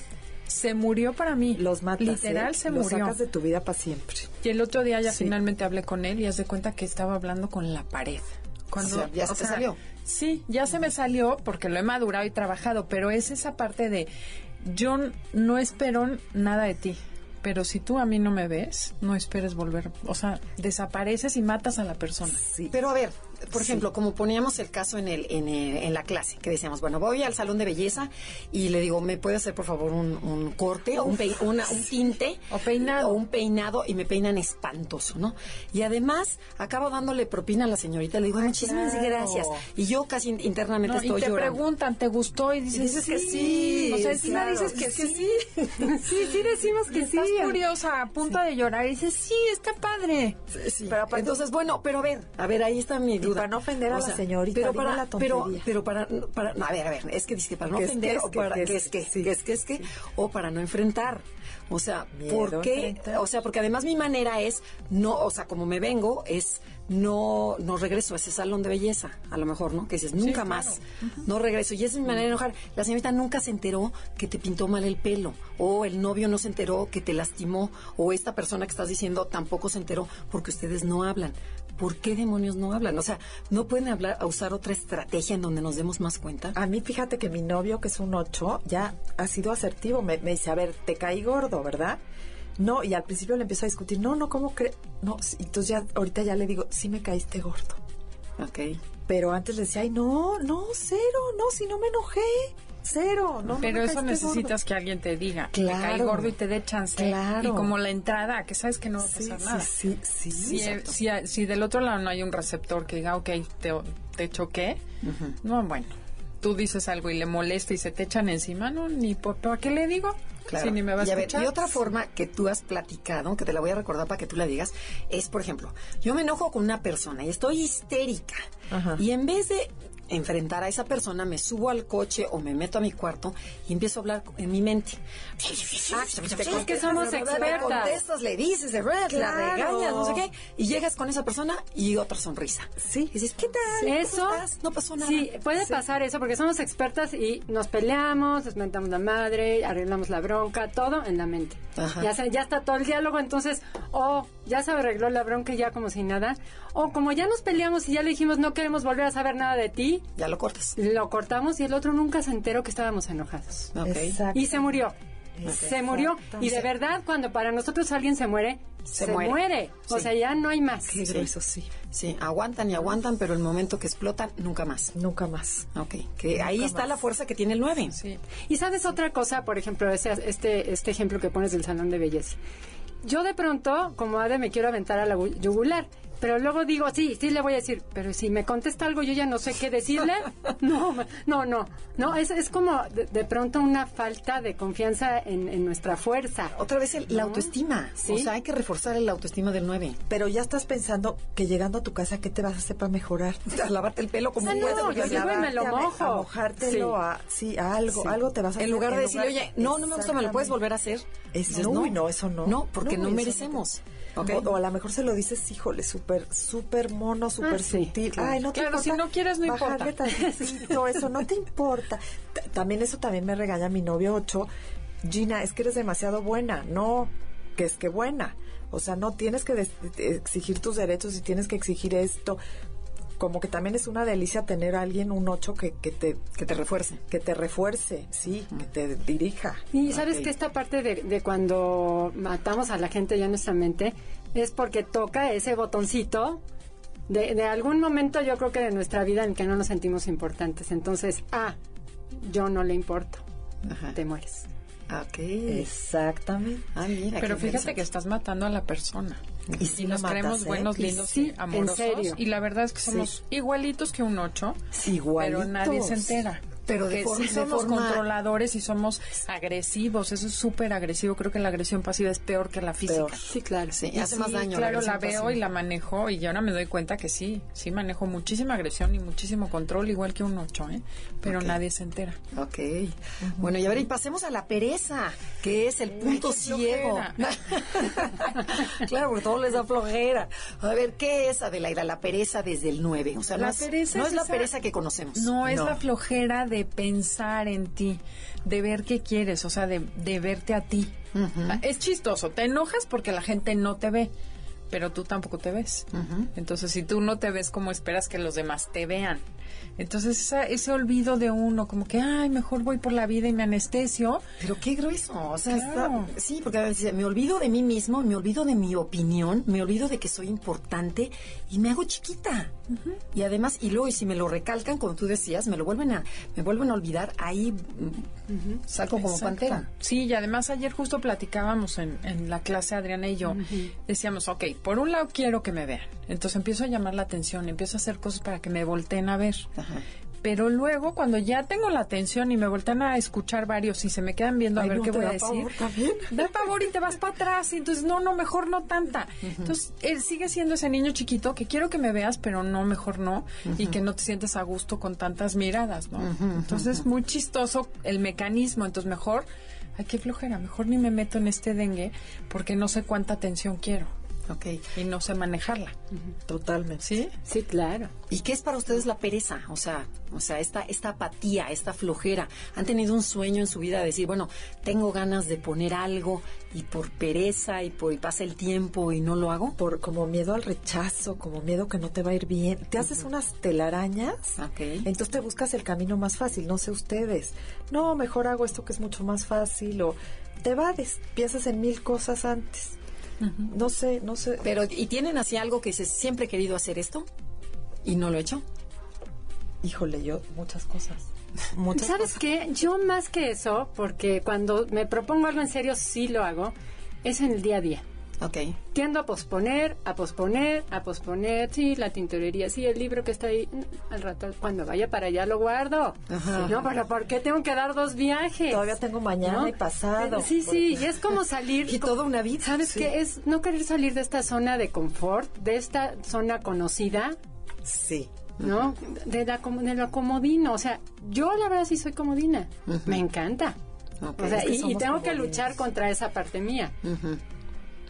se murió para mí. los matas. Literal ¿eh? se Los murió. sacas de tu vida para siempre. Y el otro día ya Sí. finalmente hablé con él y haz de cuenta que estaba hablando con la pared. Cuando, O sea, ya se te salió. Sí, ya se me salió porque lo he madurado y trabajado, pero es esa parte de yo no espero nada de ti. Pero si tú a mí no me ves, no esperes volver. O sea, desapareces y matas a la persona. Sí. Pero a ver, por ejemplo, como poníamos el caso en, el, en, el- en la clase, que decíamos, bueno, voy al salón de belleza y le digo, ¿me puede hacer por favor un, un corte o un, pei- una- un tinte? O peinado. O un peinado y me peinan espantoso, ¿no? Y además, acabo dándole propina a la señorita, le digo, muchísimas claro. gracias. Y yo casi internamente No, y estoy te llorando. preguntan, ¿te gustó? Y dices, Y dices que sí, O sea, encima claro, dices que que sí. Sí, sí decimos Y que sí. estás furiosa, a punto de llorar. Y dices, sí, está padre. Sí. Pero aparte- Entonces, bueno, pero a ver, a ver, ahí está mi, para no ofender a la señorita, pero para, la pero, tontería. pero para, para, a ver, a ver, es que dice que para no Que es ofender que o para que es que, sí. que es que es que, o para no enfrentar. O sea, Miedo ¿por qué? enfrentar. O sea, porque además mi manera es no, o sea, como me vengo es no no regreso a ese salón de belleza, a lo mejor, ¿no? Que dices, nunca más. No regreso y esa es mi manera de enojar. La señorita nunca se enteró que te pintó mal el pelo o el novio no se enteró que te lastimó o esta persona que estás diciendo tampoco se enteró porque ustedes no hablan. ¿Por qué demonios no hablan? O sea, ¿no pueden hablar a usar otra estrategia en donde nos demos más cuenta? A mí, fíjate que mi novio, que es un 8, ya ha sido asertivo. Me, me dice, a ver, te caí gordo, ¿verdad? No, y al principio le empiezo a discutir, no, no, ¿cómo crees? No, entonces ya, ahorita ya le digo, sí me caíste gordo. Ok. Pero antes le decía, ay, no, no, cero, no, si no me enojé, cero, no, Pero eso necesitas que alguien te diga, Claro. me cae gordo y te dé chance. Claro. Y como la entrada, que sabes que no va a. Sí, pasar sí, nada. sí, sí, Si, exacto. si, si del otro lado no hay un receptor que diga, ok, te, te choqué, no, bueno, tú dices algo y le molesta y se te echan encima, no, ni por ¿para qué le digo? Claro. Si ni me va a y, a ver, y otra forma que tú has platicado, que te la voy a recordar para que tú la digas, es, por ejemplo, yo me enojo con una persona y estoy histérica. Ajá. Y en vez de enfrentar a esa persona, me subo al coche o me meto a mi cuarto y empiezo a hablar en mi mente. Es que somos expertas. contestas, le dices, le la Claro. regañas, no sé qué, y llegas con esa persona y otra sonrisa. Sí. Y dices, ¿qué tal? Eso. No pasó nada. Sí, puede pasar eso porque somos expertas y nos peleamos, nos mentamos la madre, arreglamos la bronca, todo en la mente. Ajá. Ya, ya está todo el diálogo, entonces, o ya se arregló la bronca y ya como si nada, o como ya nos peleamos y ya le dijimos no queremos volver a saber nada de ti, Ya lo cortas. lo cortamos y el otro nunca se enteró que estábamos enojados. Ok. Exacto. Y se murió. Se murió. Y de verdad, cuando para nosotros alguien se muere, Se se, muere. muere. O Sí. sea, ya no hay más. Qué grueso, sí. Sí, aguantan y aguantan, pero el momento que explotan, nunca más. Nunca más. Ok, que ahí está la fuerza que tiene el 9. Sí. Y sabes otra cosa, por ejemplo, ese, este, este ejemplo que pones del salón de belleza. Yo de pronto, como Ade, me quiero aventar a la gu- yugular. Pero luego digo, sí, sí le voy a decir, pero si me contesta algo yo ya no sé qué decirle. No, no, no. No, es, es como de, de pronto una falta de confianza en, en nuestra fuerza. Otra vez el- la autoestima. Sí. O sea, hay que reforzar el autoestima del 9. Pero ya estás pensando que llegando a tu casa, ¿qué te vas a hacer para mejorar? A lavarte el pelo como Ah, no, puedes. yo llego y me lo mojo. A mojártelo, Sí. a, sí, a algo, Sí. algo te vas a En lugar de decirle, oye, no, no me gusta, me lo puedes volver a hacer. Es- no, no, eso no. No, porque No, no, eso O, o a lo mejor se lo dices, híjole, súper, súper mono, súper Ah, sí, sutil. claro. Ay, no te Claro, importa. si no quieres, no importa. tantito, eso no te importa. T- También eso también me regaña mi novio 8. Gina, es que eres demasiado buena. No, que es que buena. O sea, no tienes que exigir tus derechos y tienes que exigir esto. Como que también es una delicia tener a alguien, un 8, que, que te Que te refuerce. que te refuerce, sí, que te dirija. Y sabes que esta parte de, de cuando matamos a la gente ya en nuestra mente es porque toca ese botoncito de, de algún momento yo creo que de nuestra vida en que no nos sentimos importantes. Entonces, ah, yo no le importo. Ajá. Te mueres. Ok. Exactamente. Ah, mira. Pero fíjate que estás matando a la persona. Y la nos matas, creemos ¿eh? buenos, lindos sí, y amorosos. en serio. Y la verdad es que somos igualitos que un ocho, Igualitos. pero nadie se entera. Pero de que forma- sí de somos forma- controladores y somos agresivos. Eso es súper agresivo. Creo que la agresión pasiva es peor que la física. Peor. Sí, claro. Sí, Y hace más sí, daño. Claro, la, veo pasiva. y la manejo y ahora me doy cuenta que sí, sí manejo muchísima agresión y muchísimo control, igual que un ocho, ¿eh? Pero nadie se entera. Ok. Bueno, y a ver, y pasemos a la pereza, que es el punto ciego. claro, porque todo les da flojera. A ver, ¿qué es, Adelaida, la pereza desde el 9? O sea, La no es, pereza no es es la esa- pereza que conocemos. No, es No. la flojera de pensar en ti, de ver qué quieres, o sea, de, de verte a ti. Es chistoso, te enojas porque la gente no te ve, pero tú tampoco te ves. Entonces, si tú no te ves, ¿cómo esperas que los demás te vean? Entonces, esa- ese olvido de uno, como que, ay, mejor voy por la vida y me anestesio. Pero qué grueso. O sea, Claro. está- sí, porque me olvido de mí mismo, me olvido de mi opinión, me olvido de que soy importante y me hago chiquita. Y además, y luego, y si me lo recalcan, como tú decías, me lo vuelven a, me vuelven a olvidar, ahí mm, saco como Exacto. pantera. Sí, y además ayer justo platicábamos en, en la clase Adriana y yo, decíamos, ok, por un lado quiero que me vean, entonces empiezo a llamar la atención, empiezo a hacer cosas para que me volteen a ver, Ajá. pero luego cuando ya tengo la atención y me voltean a escuchar varios y se me quedan viendo a ver ¿no qué voy a decir, pavor también? da pavor y te vas para atrás y entonces no, no, mejor no tanta. Entonces él sigue siendo ese niño chiquito que quiero que me veas, pero no, mejor no y que no te sientes a gusto con tantas miradas, ¿no? Entonces muy chistoso el mecanismo, entonces mejor, ay, qué flojera, mejor ni me meto en este dengue porque no sé cuánta atención quiero Ok. y no sé manejarla. Totalmente. ¿Sí? Sí, claro. ¿Y qué es para ustedes la pereza? O sea, o sea, esta, esta apatía, esta flojera. ¿Han tenido un sueño en su vida de decir, bueno, tengo ganas de poner algo y por pereza y por y pasa el tiempo y no lo hago? Por como miedo al rechazo, como miedo que no te va a ir bien. Te haces unas telarañas, Ok. entonces te buscas el camino más fácil, no sé ustedes. No, mejor hago esto que es mucho más fácil o te vades, piensas en mil cosas antes. No sé, no sé. Pero, ¿y tienen así algo que dices, siempre he querido hacer esto y no lo he hecho? Híjole, yo muchas cosas. Muchas ¿Sabes cosas. qué? Yo más que eso, porque cuando me propongo algo en serio, sí lo hago, es en el día a día. Ok. Tiendo a posponer, a posponer, a posponer. Sí, la tintorería, sí, el libro que está ahí. mm, Al rato, cuando vaya para allá, lo guardo. Ajá. No, pero ¿por qué tengo que dar dos viajes? Todavía tengo mañana ¿No? y pasado. Sí, sí, y es como salir. Y toda una vida. ¿Sabes Sí. qué? Es no querer salir de esta zona de confort, de esta zona conocida, Sí. ¿no? De, la, com- de lo comodino. O sea, yo la verdad sí soy comodina. Me encanta. Ok. O sea, Es que y- y, tengo que luchar contra esa parte mía. Ujú.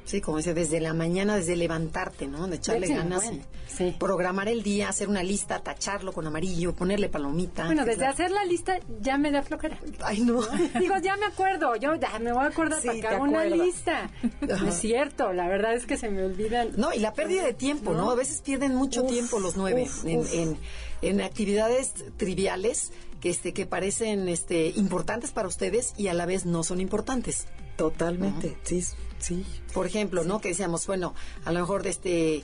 Sí, como dice, desde la mañana, desde levantarte, ¿no? De echarle Sí, ganas bueno, sí. programar el día, hacer una lista, tacharlo con amarillo, ponerle palomita. Bueno, desde la- hacer la lista ya me da flojera. Ay, no. Digo, ya me acuerdo, yo ya me voy a acordar Sí, para que haga una lista. No es cierto, la verdad es que se me olvidan. No, y la pérdida de tiempo, ¿no? A veces pierden mucho Uf, tiempo los nueve uf, en, uf. en- en actividades triviales que este que parecen este importantes para ustedes y a la vez no son importantes. Totalmente. Sí, sí. Por ejemplo, ¿no? Que decíamos, bueno, a lo mejor de este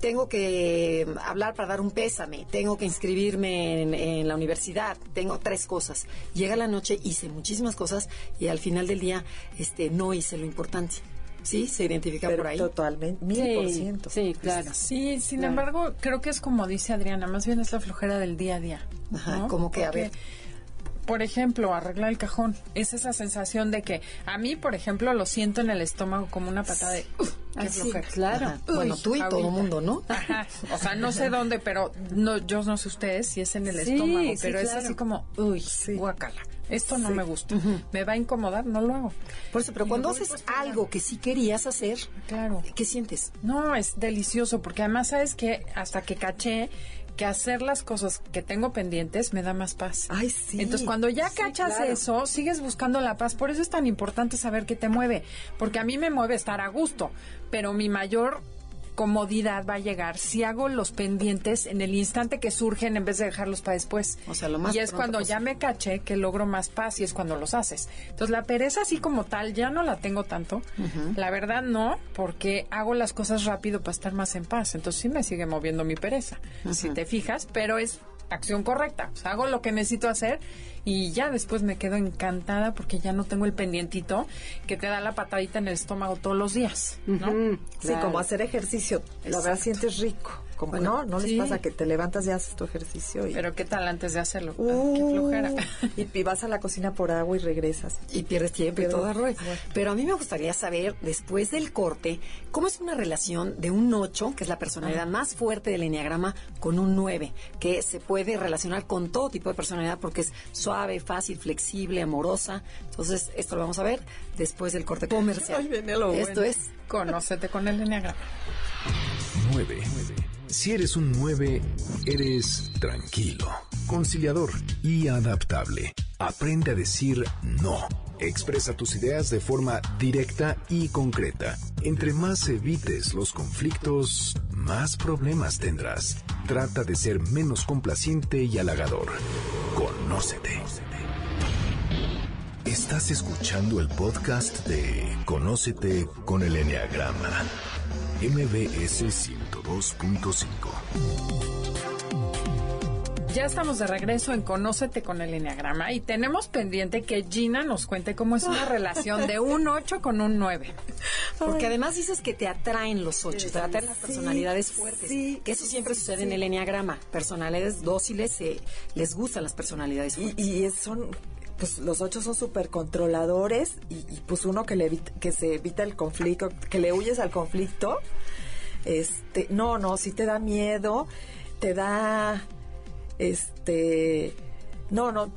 tengo que hablar para dar un pésame, tengo que inscribirme en, en la universidad, tengo tres cosas. Llega la noche, hice muchísimas cosas y al final del día este no hice lo importante. ¿Sí? ¿Se identifica Pero por ahí? totalmente. Mil por ciento. sí, claro. Sí, sin Claro. embargo, creo que es como dice Adriana, más bien es la flojera del día a día. Ajá, ¿no? como que, a ver. Por ejemplo, arreglar el cajón. Es esa sensación de que a mí, por ejemplo, lo siento en el estómago como una patada de... "Uf, qué Ah, sí, flojera". claro. Bueno, tú y todo ahorita. mundo, ¿no? Ajá. O sea, no sé dónde, pero no, yo no sé ustedes si es en el Sí, estómago, sí, pero es así como, uy, guacala. Esto no me gusta. Me va a incomodar, no lo hago. Por eso, pero Y cuando haces postergando. algo que sí querías hacer, Claro. ¿qué sientes? No, es delicioso, porque además sabes que hasta que caché que hacer las cosas que tengo pendientes me da más paz. Ay, sí. Entonces, cuando ya Sí, cachas claro. eso, sigues buscando la paz. Por eso es tan importante saber qué te mueve, porque a mí me mueve estar a gusto, pero mi mayor comodidad va a llegar si hago los pendientes en el instante que surgen en vez de dejarlos para después. O sea, lo más y es cuando ya me caché que logro más paz y es cuando los haces. Entonces la pereza así como tal ya no la tengo tanto. La verdad no, porque hago las cosas rápido para estar más en paz. Entonces sí me sigue moviendo mi pereza, si te fijas, pero es acción correcta. O sea, hago lo que necesito hacer y ya después me quedo encantada porque ya no tengo el pendientito que te da la patadita en el estómago todos los días, ¿no? Sí, claro. como hacer ejercicio. La verdad sientes rico. Como, Bueno, no, no les pasa que te levantas y haces tu ejercicio y, Pero qué tal antes de hacerlo. Uh, qué flojera. y, y vas a la cocina por agua y regresas. Y pierdes tiempo y todo rollo. Pero a mí me gustaría saber, después del corte, cómo es una relación de un 8, que es la personalidad más fuerte del enneagrama, con un 9, que se puede relacionar con todo tipo de personalidad porque es suave, fácil, flexible, amorosa. Entonces, esto lo vamos a ver después del corte comercial. Ay, viene lo esto bueno. es Conócete con el enneagrama. 9. Si eres un 9, eres tranquilo, conciliador y adaptable. Aprende a decir no. Expresa tus ideas de forma directa y concreta. Entre más evites los conflictos, más problemas tendrás. Trata de ser menos complaciente y halagador. Conócete. Estás escuchando el podcast de Conócete con el Enneagrama. MBS 102.5. Ya estamos de regreso en Conócete con el Enneagrama y tenemos pendiente que Gina nos cuente cómo es una relación de un 8 con un 9. Porque además dices que te atraen los ocho, te atraen las personalidades fuertes. sí, que eso siempre sucede en el enneagrama. Personalidades dóciles, eh, les gustan las personalidades Y, fuertes. y son, pues los ocho son súper controladores y, y, pues uno que, le evita- que se evita el conflicto, que le huyes al conflicto, este, no, no, sí te da miedo, te da, este, no, no,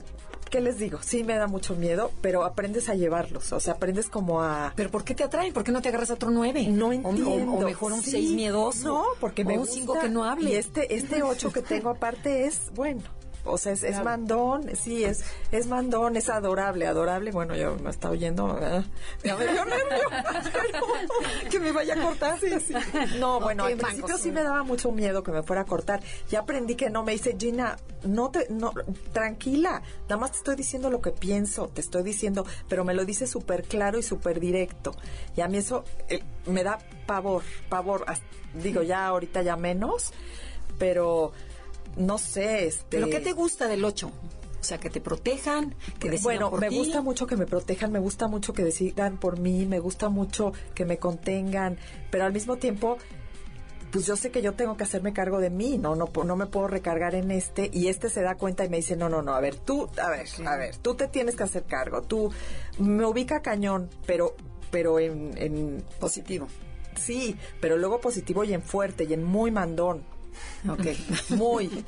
¿qué les digo? Sí me da mucho miedo, pero aprendes a llevarlos, o sea, aprendes como a... Pero ¿por qué te atraen? ¿Por qué no te agarras a otro nueve? No entiendo. O, o mejor un Sí. seis miedoso. No, porque me o un gusta. cinco que no hable. Y este, este ocho que tengo aparte es, bueno, o sea, es, es mandón, sí, es, es mandón, es adorable, adorable. Bueno, ya me está oyendo, ¿verdad? ya me dio nervio, pero que me vaya a cortar. Sí, sí. No, bueno, qué al principio sí me daba mucho miedo que me fuera a cortar. Ya aprendí que no, me dice, Gina, no te, no, tranquila, nada más te estoy diciendo lo que pienso, te estoy diciendo, pero me lo dice súper claro y súper directo. Y a mí eso eh, me da pavor, pavor. Digo, ya ahorita ya menos, pero no sé, este... ¿Pero qué te gusta del ocho? O sea, que te protejan, que decidan Bueno, por me ti. gusta mucho que me protejan, me gusta mucho que decidan por mí, me gusta mucho que me contengan, pero al mismo tiempo, pues yo sé que yo tengo que hacerme cargo de mí, no, no, no me puedo recargar en este y este se da cuenta y me dice, no, no, no, a ver, tú, a ver, a ver, tú te tienes que hacer cargo, tú me ubica cañón, pero, pero en, en Positivo. sí, pero luego positivo y en fuerte y en muy mandón, Ok. muy.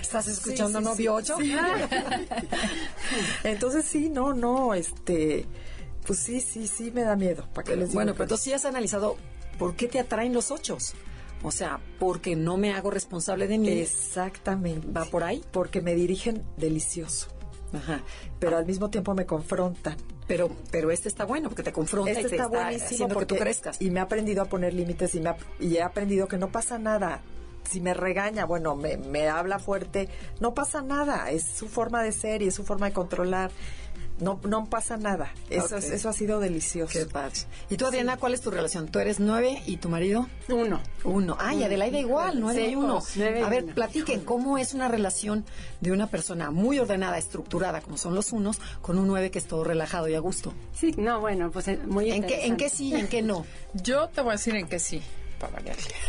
¿Estás escuchando Sí, sí, novio sí, ocho? sí. Entonces sí, no, no, este, pues sí, sí, sí me da miedo. ¿Para qué les digo? Bueno, pero entonces sí has analizado por qué te atraen los ochos. O sea, porque no me hago responsable de mí. Exactamente. ¿Va por ahí? Porque me dirigen delicioso, Ajá. pero al mismo tiempo me confrontan. Pero, pero este está bueno porque te confronta Este y te está está, buenísimo porque que tú crezcas. y me ha aprendido a poner límites y me ha- y he aprendido que no pasa nada. Si me regaña, bueno, me, me habla fuerte, no pasa nada. Es su forma de ser y es su forma de controlar. No, no pasa nada. Eso, es- eso ha sido delicioso. Qué padre. ¿Y tú, Adriana, cuál es tu relación? ¿Tú eres nueve y tu marido? Uno. Uno. Ay, Adelaida igual, nueve Sí, y uno. nueve A ver, uno. platiquen, ¿cómo es una relación de una persona muy ordenada, estructurada, como son los unos, con un nueve que es todo relajado y a gusto? Sí, no, bueno, pues eh, muy ¿En qué, ¿En qué sí y en qué no? Yo te voy a decir en que sí, para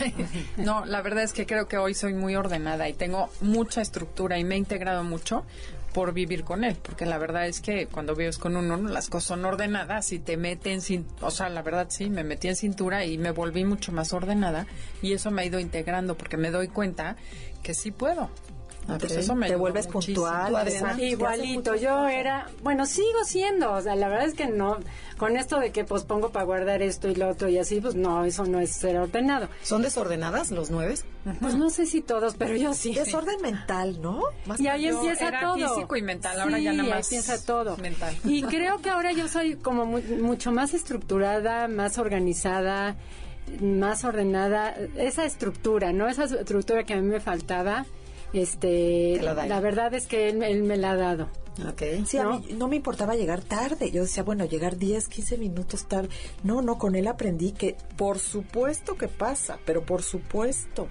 no, la verdad es que creo que hoy soy muy ordenada y tengo mucha estructura y me he integrado mucho por vivir con él, porque la verdad es que cuando vives con uno, ¿no? las cosas son ordenadas y te meten sin, o sea, la verdad sí, me metí en cintura y me volví mucho más ordenada y eso me ha ido integrando porque me doy cuenta que sí puedo. Entonces eso me Te vuelves puntual. Exacto. Igualito, yo era, bueno, sigo siendo, o sea, la verdad es que no, con esto de que pues pongo para guardar esto y lo otro y así, pues no, eso no es ser ordenado. ¿Son desordenadas los nueve? Pues no sé si todos, pero yo sí. Desorden mental, ¿no? Más Y ahí Yo empieza era todo. físico y mental, ahora Sí, ya nada ahí más empieza todo. mental. Y creo que ahora yo soy como mu- mucho más estructurada, más organizada, más ordenada. Esa estructura, ¿no? Esa estructura que a mí me faltaba, este, Te la la verdad es que él, él me la ha dado. Ok. Sí, a ¿no? mí no me importaba llegar tarde. Yo decía, bueno, llegar 10, 15 minutos tarde. No, no, con él aprendí que por supuesto que pasa, pero por supuesto.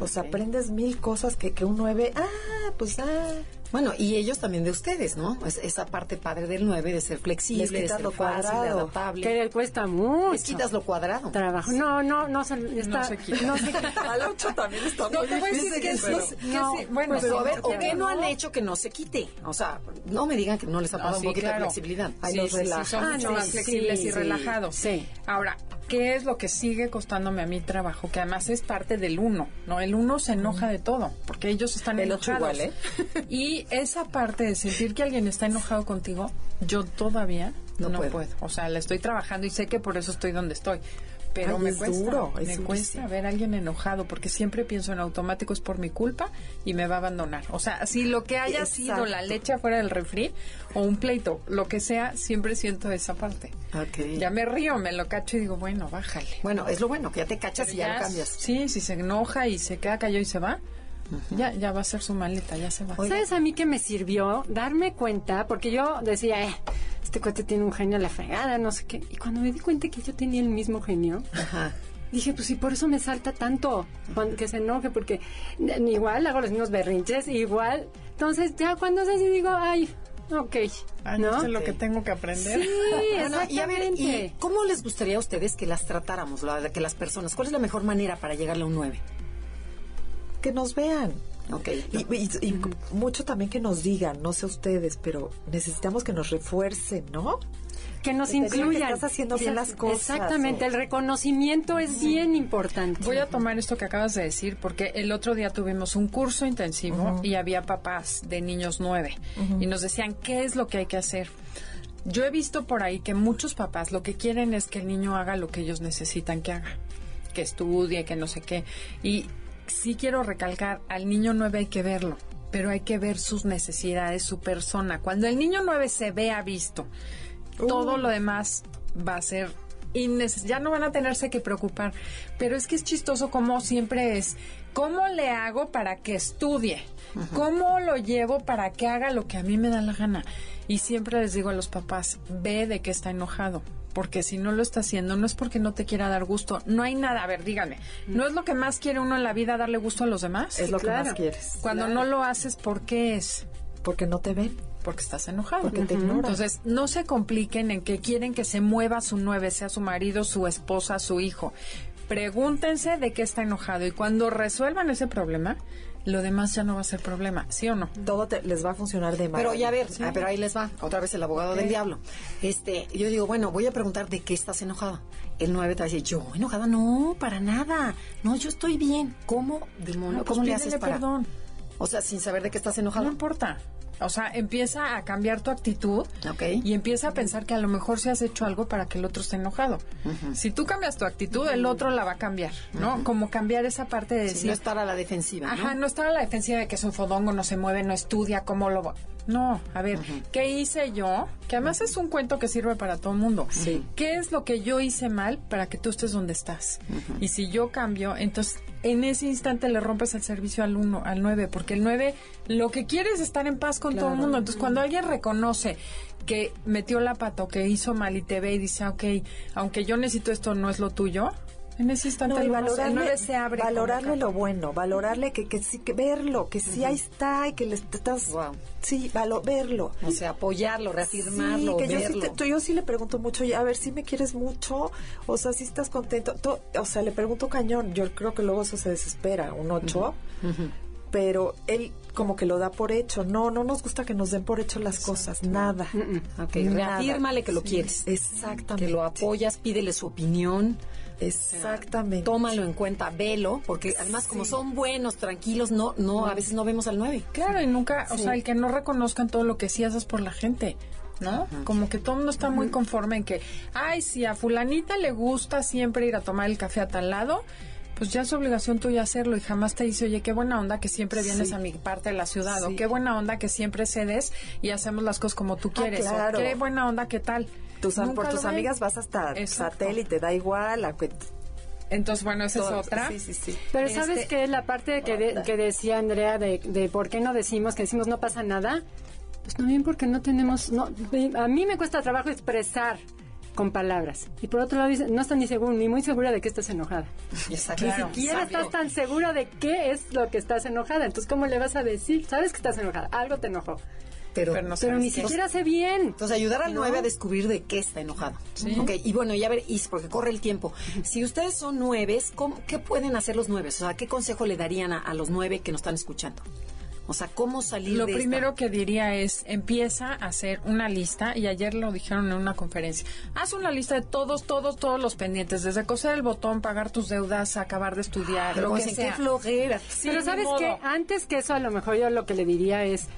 O sea, aprendes mil cosas que, que un nueve, ah, pues ah. Bueno, y ellos también de ustedes, ¿no? Es- esa parte padre del nueve de ser flexible, Les de ser lo fácil, de cuadrado. adaptable. Que le cuesta mucho. Les quitas lo cuadrado. trabajo. No, no, no se, está- se quita. no se quita. Al 8 también está No, muy te voy a decir difícil. que sí, pero- que no, sí. Bueno, pues, Pero a sí, ver, ¿o qué no han no- hecho que no se quite? O sea, no me digan que no les ha No, pasado sí, un poquito claro. de flexibilidad. Ay, Sí, los sí, sí, relaja. son Ah, mucho no, más sí, flexibles y sí. relajados. Sí. Ahora, ¿qué es lo que sigue costándome a mi trabajo? Que además es parte del uno, ¿no? El uno se enoja de todo, porque ellos están El enojados. igual, ¿eh? Y esa parte de sentir que alguien está enojado contigo, yo todavía No no, puedo. puedo. O sea, le estoy trabajando y sé que por eso estoy donde estoy. Pero Ay, me es cuesta, duro, es me durísimo. cuesta ver a alguien enojado porque siempre pienso en automático es por mi culpa y me va a abandonar. O sea, si lo que haya sido la leche afuera del refri o un pleito, lo que sea, siempre siento esa parte. Ya me río, me lo cacho y digo, bueno, bájale. Bueno, es lo bueno, que ya te cachas Pero y ya, lo cambias. Sí, si se enoja y se queda callado y se va, ya, ya va a ser su maleta, ya se va. ¿Sabes a mí que me sirvió darme cuenta? Porque yo decía, eh, este cuate tiene un genio a la fregada, no sé qué. Y cuando me di cuenta que yo tenía el mismo genio, Ajá. dije, pues sí, por eso me salta tanto, cuando, que se enoje, porque igual hago los mismos berrinches, igual. Entonces, ya cuando se digo, ay, ok, Ay, ¿no? no sé lo que tengo que aprender. Sí, Bueno, y a ver, ¿y exactamente. ¿cómo les gustaría a ustedes que las tratáramos, la- que las personas? ¿Cuál es la mejor manera para llegarle a un 9? Que nos vean. Ok. Y, y- y mucho también que nos digan, no sé ustedes, pero necesitamos que nos refuercen, ¿no? que nos que digan que incluyan. estás haciendo bien las cosas, Exactamente, o- el reconocimiento es bien importante. Voy a tomar esto que acabas de decir porque el otro día tuvimos un curso intensivo y había papás de niños nueve y nos decían qué es lo que hay que hacer. Yo he visto por ahí que muchos papás lo que quieren es que el niño haga lo que ellos necesitan que haga, que estudie, que no sé qué. Y sí quiero recalcar, al niño nueve hay que verlo, pero hay que ver sus necesidades, su persona. Cuando el niño nueve se vea visto, todo lo demás va a ser ya no van a tenerse que preocupar. Pero es que es chistoso como siempre es, ¿cómo le hago para que estudie? ¿Cómo lo llevo para que haga lo que a mí me da la gana? Y siempre les digo a los papás, ve de qué está enojado. Porque si no lo está haciendo, no es porque no te quiera dar gusto. No hay nada. A ver, díganme. ¿No es lo que más quiere uno en la vida darle gusto a los demás? Es lo que más quieres. Cuando no lo haces, ¿por qué es? Porque no te ven. Porque estás enojado. Porque te ignoran. Entonces, no se compliquen en que quieren que se mueva su nueve, sea su marido, su esposa, su hijo. Pregúntense de qué está enojado y cuando resuelvan ese problema, lo demás ya no va a ser problema, ¿sí o no? Todo te- les va a funcionar de Pero ya a ver, maravilla. ah, pero ahí les va, otra vez el abogado del diablo. Este, yo digo, bueno, voy a preguntar de qué estás enojado. El 9 te va a decir, yo enojada, no, para nada. No, yo estoy bien. ¿Cómo, demonio? No, pues ¿Cómo le haces para...? perdón. O sea, sin saber de qué estás No enojado. importa. O sea, empieza a cambiar tu actitud Ok. y empieza a pensar que a lo mejor si has hecho algo para que el otro esté enojado. Si tú cambias tu actitud, el otro la va a cambiar, ¿no? Como cambiar esa parte de Sí, decir, no estar a la defensiva, ¿no? Ajá, no estar a la defensiva de que es un fodongo, no se mueve, no estudia, cómo lo... No, a ver, ¿qué hice yo? Que además es un cuento que sirve para todo el mundo. Sí. ¿Qué es lo que yo hice mal para que tú estés donde estás? Y si yo cambio, entonces en ese instante le rompes el servicio al uno, al 9, porque el 9 lo que quiere es estar en paz con todo el mundo. Entonces cuando alguien reconoce que metió la pata o que hizo mal y te ve y dice, "Ah, ok, aunque yo necesito esto, no es lo tuyo, en ese instante No, y valorarle, 9 se abre. como valorarle lo bueno, valorarle que, que sí, que verlo, que sí ahí está y que le estás... Wow. Sí, valo- verlo. O sea, apoyarlo, reafirmarlo, Sí, que yo sí, verlo. te- tú- yo sí le pregunto mucho, "Oye, a ver si me quieres mucho, o sea, si estás contento. Tú- o sea, le pregunto cañón, yo creo que luego eso se desespera, un ocho, pero él como que lo da por hecho. No, no nos gusta que nos den por hecho las cosas, nada. Ok, Nada. reafírmale que lo quieres. Exactamente. Que lo apoyas, pídele su opinión. Exactamente. Tómalo en cuenta, velo, porque además como son buenos, tranquilos, no, no, a veces no vemos al 9. Claro, y nunca, o sea, el que no reconozcan todo lo que sí haces por la gente, ¿no? Como que todo el mundo está muy conforme en que, ay, si a fulanita le gusta siempre ir a tomar el café a tal lado, pues ya es obligación tuya hacerlo y jamás te dice, oye, qué buena onda que siempre vienes a mi parte de la ciudad, o qué buena onda que siempre cedes y hacemos las cosas como tú quieres, claro. o qué buena onda, qué tal. Tus, por tus ven. amigas vas hasta Exacto. satélite, da igual. aunque- Entonces, bueno, esa todo- es otra. Sí, sí, sí. Pero Este- ¿sabes qué? La parte que, de- que decía Andrea de, de por qué no decimos, que decimos no pasa nada, pues también porque no tenemos, no, a mí me cuesta trabajo expresar con palabras. Y por otro lado, dice, no estás ni seguro, ni muy segura de que estás enojada. Exacto. Ni siquiera estás tan segura de qué es lo que estás enojada. Entonces, ¿cómo le vas a decir? Sabes que estás enojada, algo te enojó. Pero, Pero no Pero ni qué. siquiera sé bien. Entonces, ayudar al 9 a descubrir de qué está enojado. Ok, y bueno, ya ver, y porque corre el tiempo. Si ustedes son nueves, ¿cómo- ¿qué pueden hacer los nueves? O sea, ¿qué consejo le darían a, a los nueve que nos están escuchando? O sea, ¿cómo salir Lo de esta? primero que diría es, empieza a hacer una lista, y ayer lo dijeron en una conferencia, haz una lista de todos, todos, todos los pendientes, desde coser el botón, pagar tus deudas, acabar de estudiar, Pero lo que sea. qué flojera. Sí, Pero sabes modo. que antes que eso a lo mejor yo lo que le diría es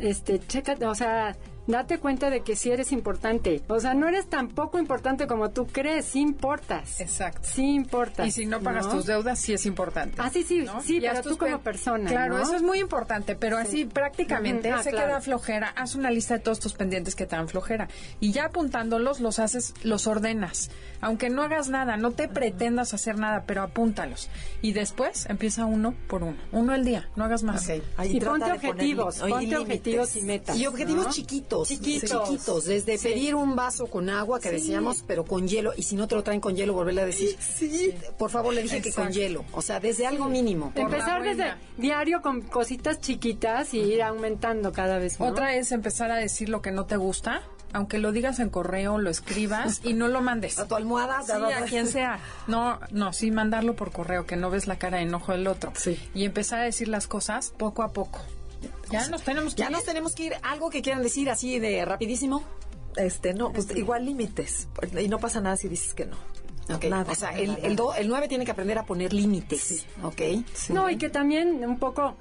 este checa, o sea, date cuenta de que sí eres importante. O sea, no eres tan poco importante como tú crees, sí importas. Exacto. Sí importas. Y si no pagas tus deudas, sí es importante. Ah, sí, sí, ¿no? sí, pero tú como pe- persona, Claro, ¿no? eso es muy importante, pero así prácticamente Ujú, ah, se claro. queda flojera. Haz una lista de todos tus pendientes que te dan flojera. Y ya apuntándolos, los haces, los ordenas. Aunque no hagas nada, no te pretendas hacer nada, pero apúntalos. Y después empieza uno por uno. Uno al día, no hagas más. Ok. Ahí y ponte poner objetivos, oye, ponte objetivos y metas. Y objetivos ¿no? chiquitos. Chiquitos, Chiquitos. chiquitos, desde pedir un vaso con agua que decíamos, pero con hielo, y si no te lo traen con hielo, volverle a decir, sí, por favor le dije que con hielo, o sea, desde algo mínimo. Empezar desde diario con cositas chiquitas y ir aumentando cada vez. ¿no? Otra es empezar a decir lo que no te gusta, aunque lo digas en correo, lo escribas y no lo mandes. A tu almohada, Sí, a quien sea. No, no, sí mandarlo por correo, que no ves la cara de enojo del otro. Sí. Y empezar a decir las cosas poco a poco. Ya nos tenemos que Ya ir. nos tenemos que ir. ¿Algo que quieran decir así de rapidísimo? Este, no, pues igual límites. Y no pasa nada si dices que no. Ok, Nada, o sea, el, el, do- el 9 tiene que aprender a poner límites, ¿ok? No, y que también un poco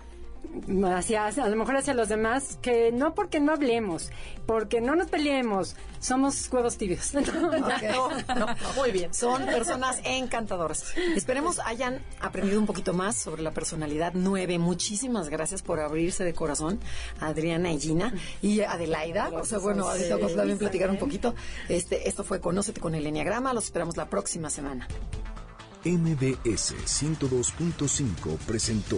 hacia, a lo mejor hacia los demás, que no porque no hablemos, porque no nos peleemos, somos huevos tibios. No, no, no, muy bien. Son personas encantadoras. Esperemos hayan aprendido un poquito más sobre la personalidad 9. Muchísimas gracias por abrirse de corazón, Adriana y Gina y Adelaida. O sea, bueno, ahorita vamos a también platicar un poquito. Este, esto fue Conócete con el Enneagrama. Los esperamos la próxima semana. MBS 102.5 presentó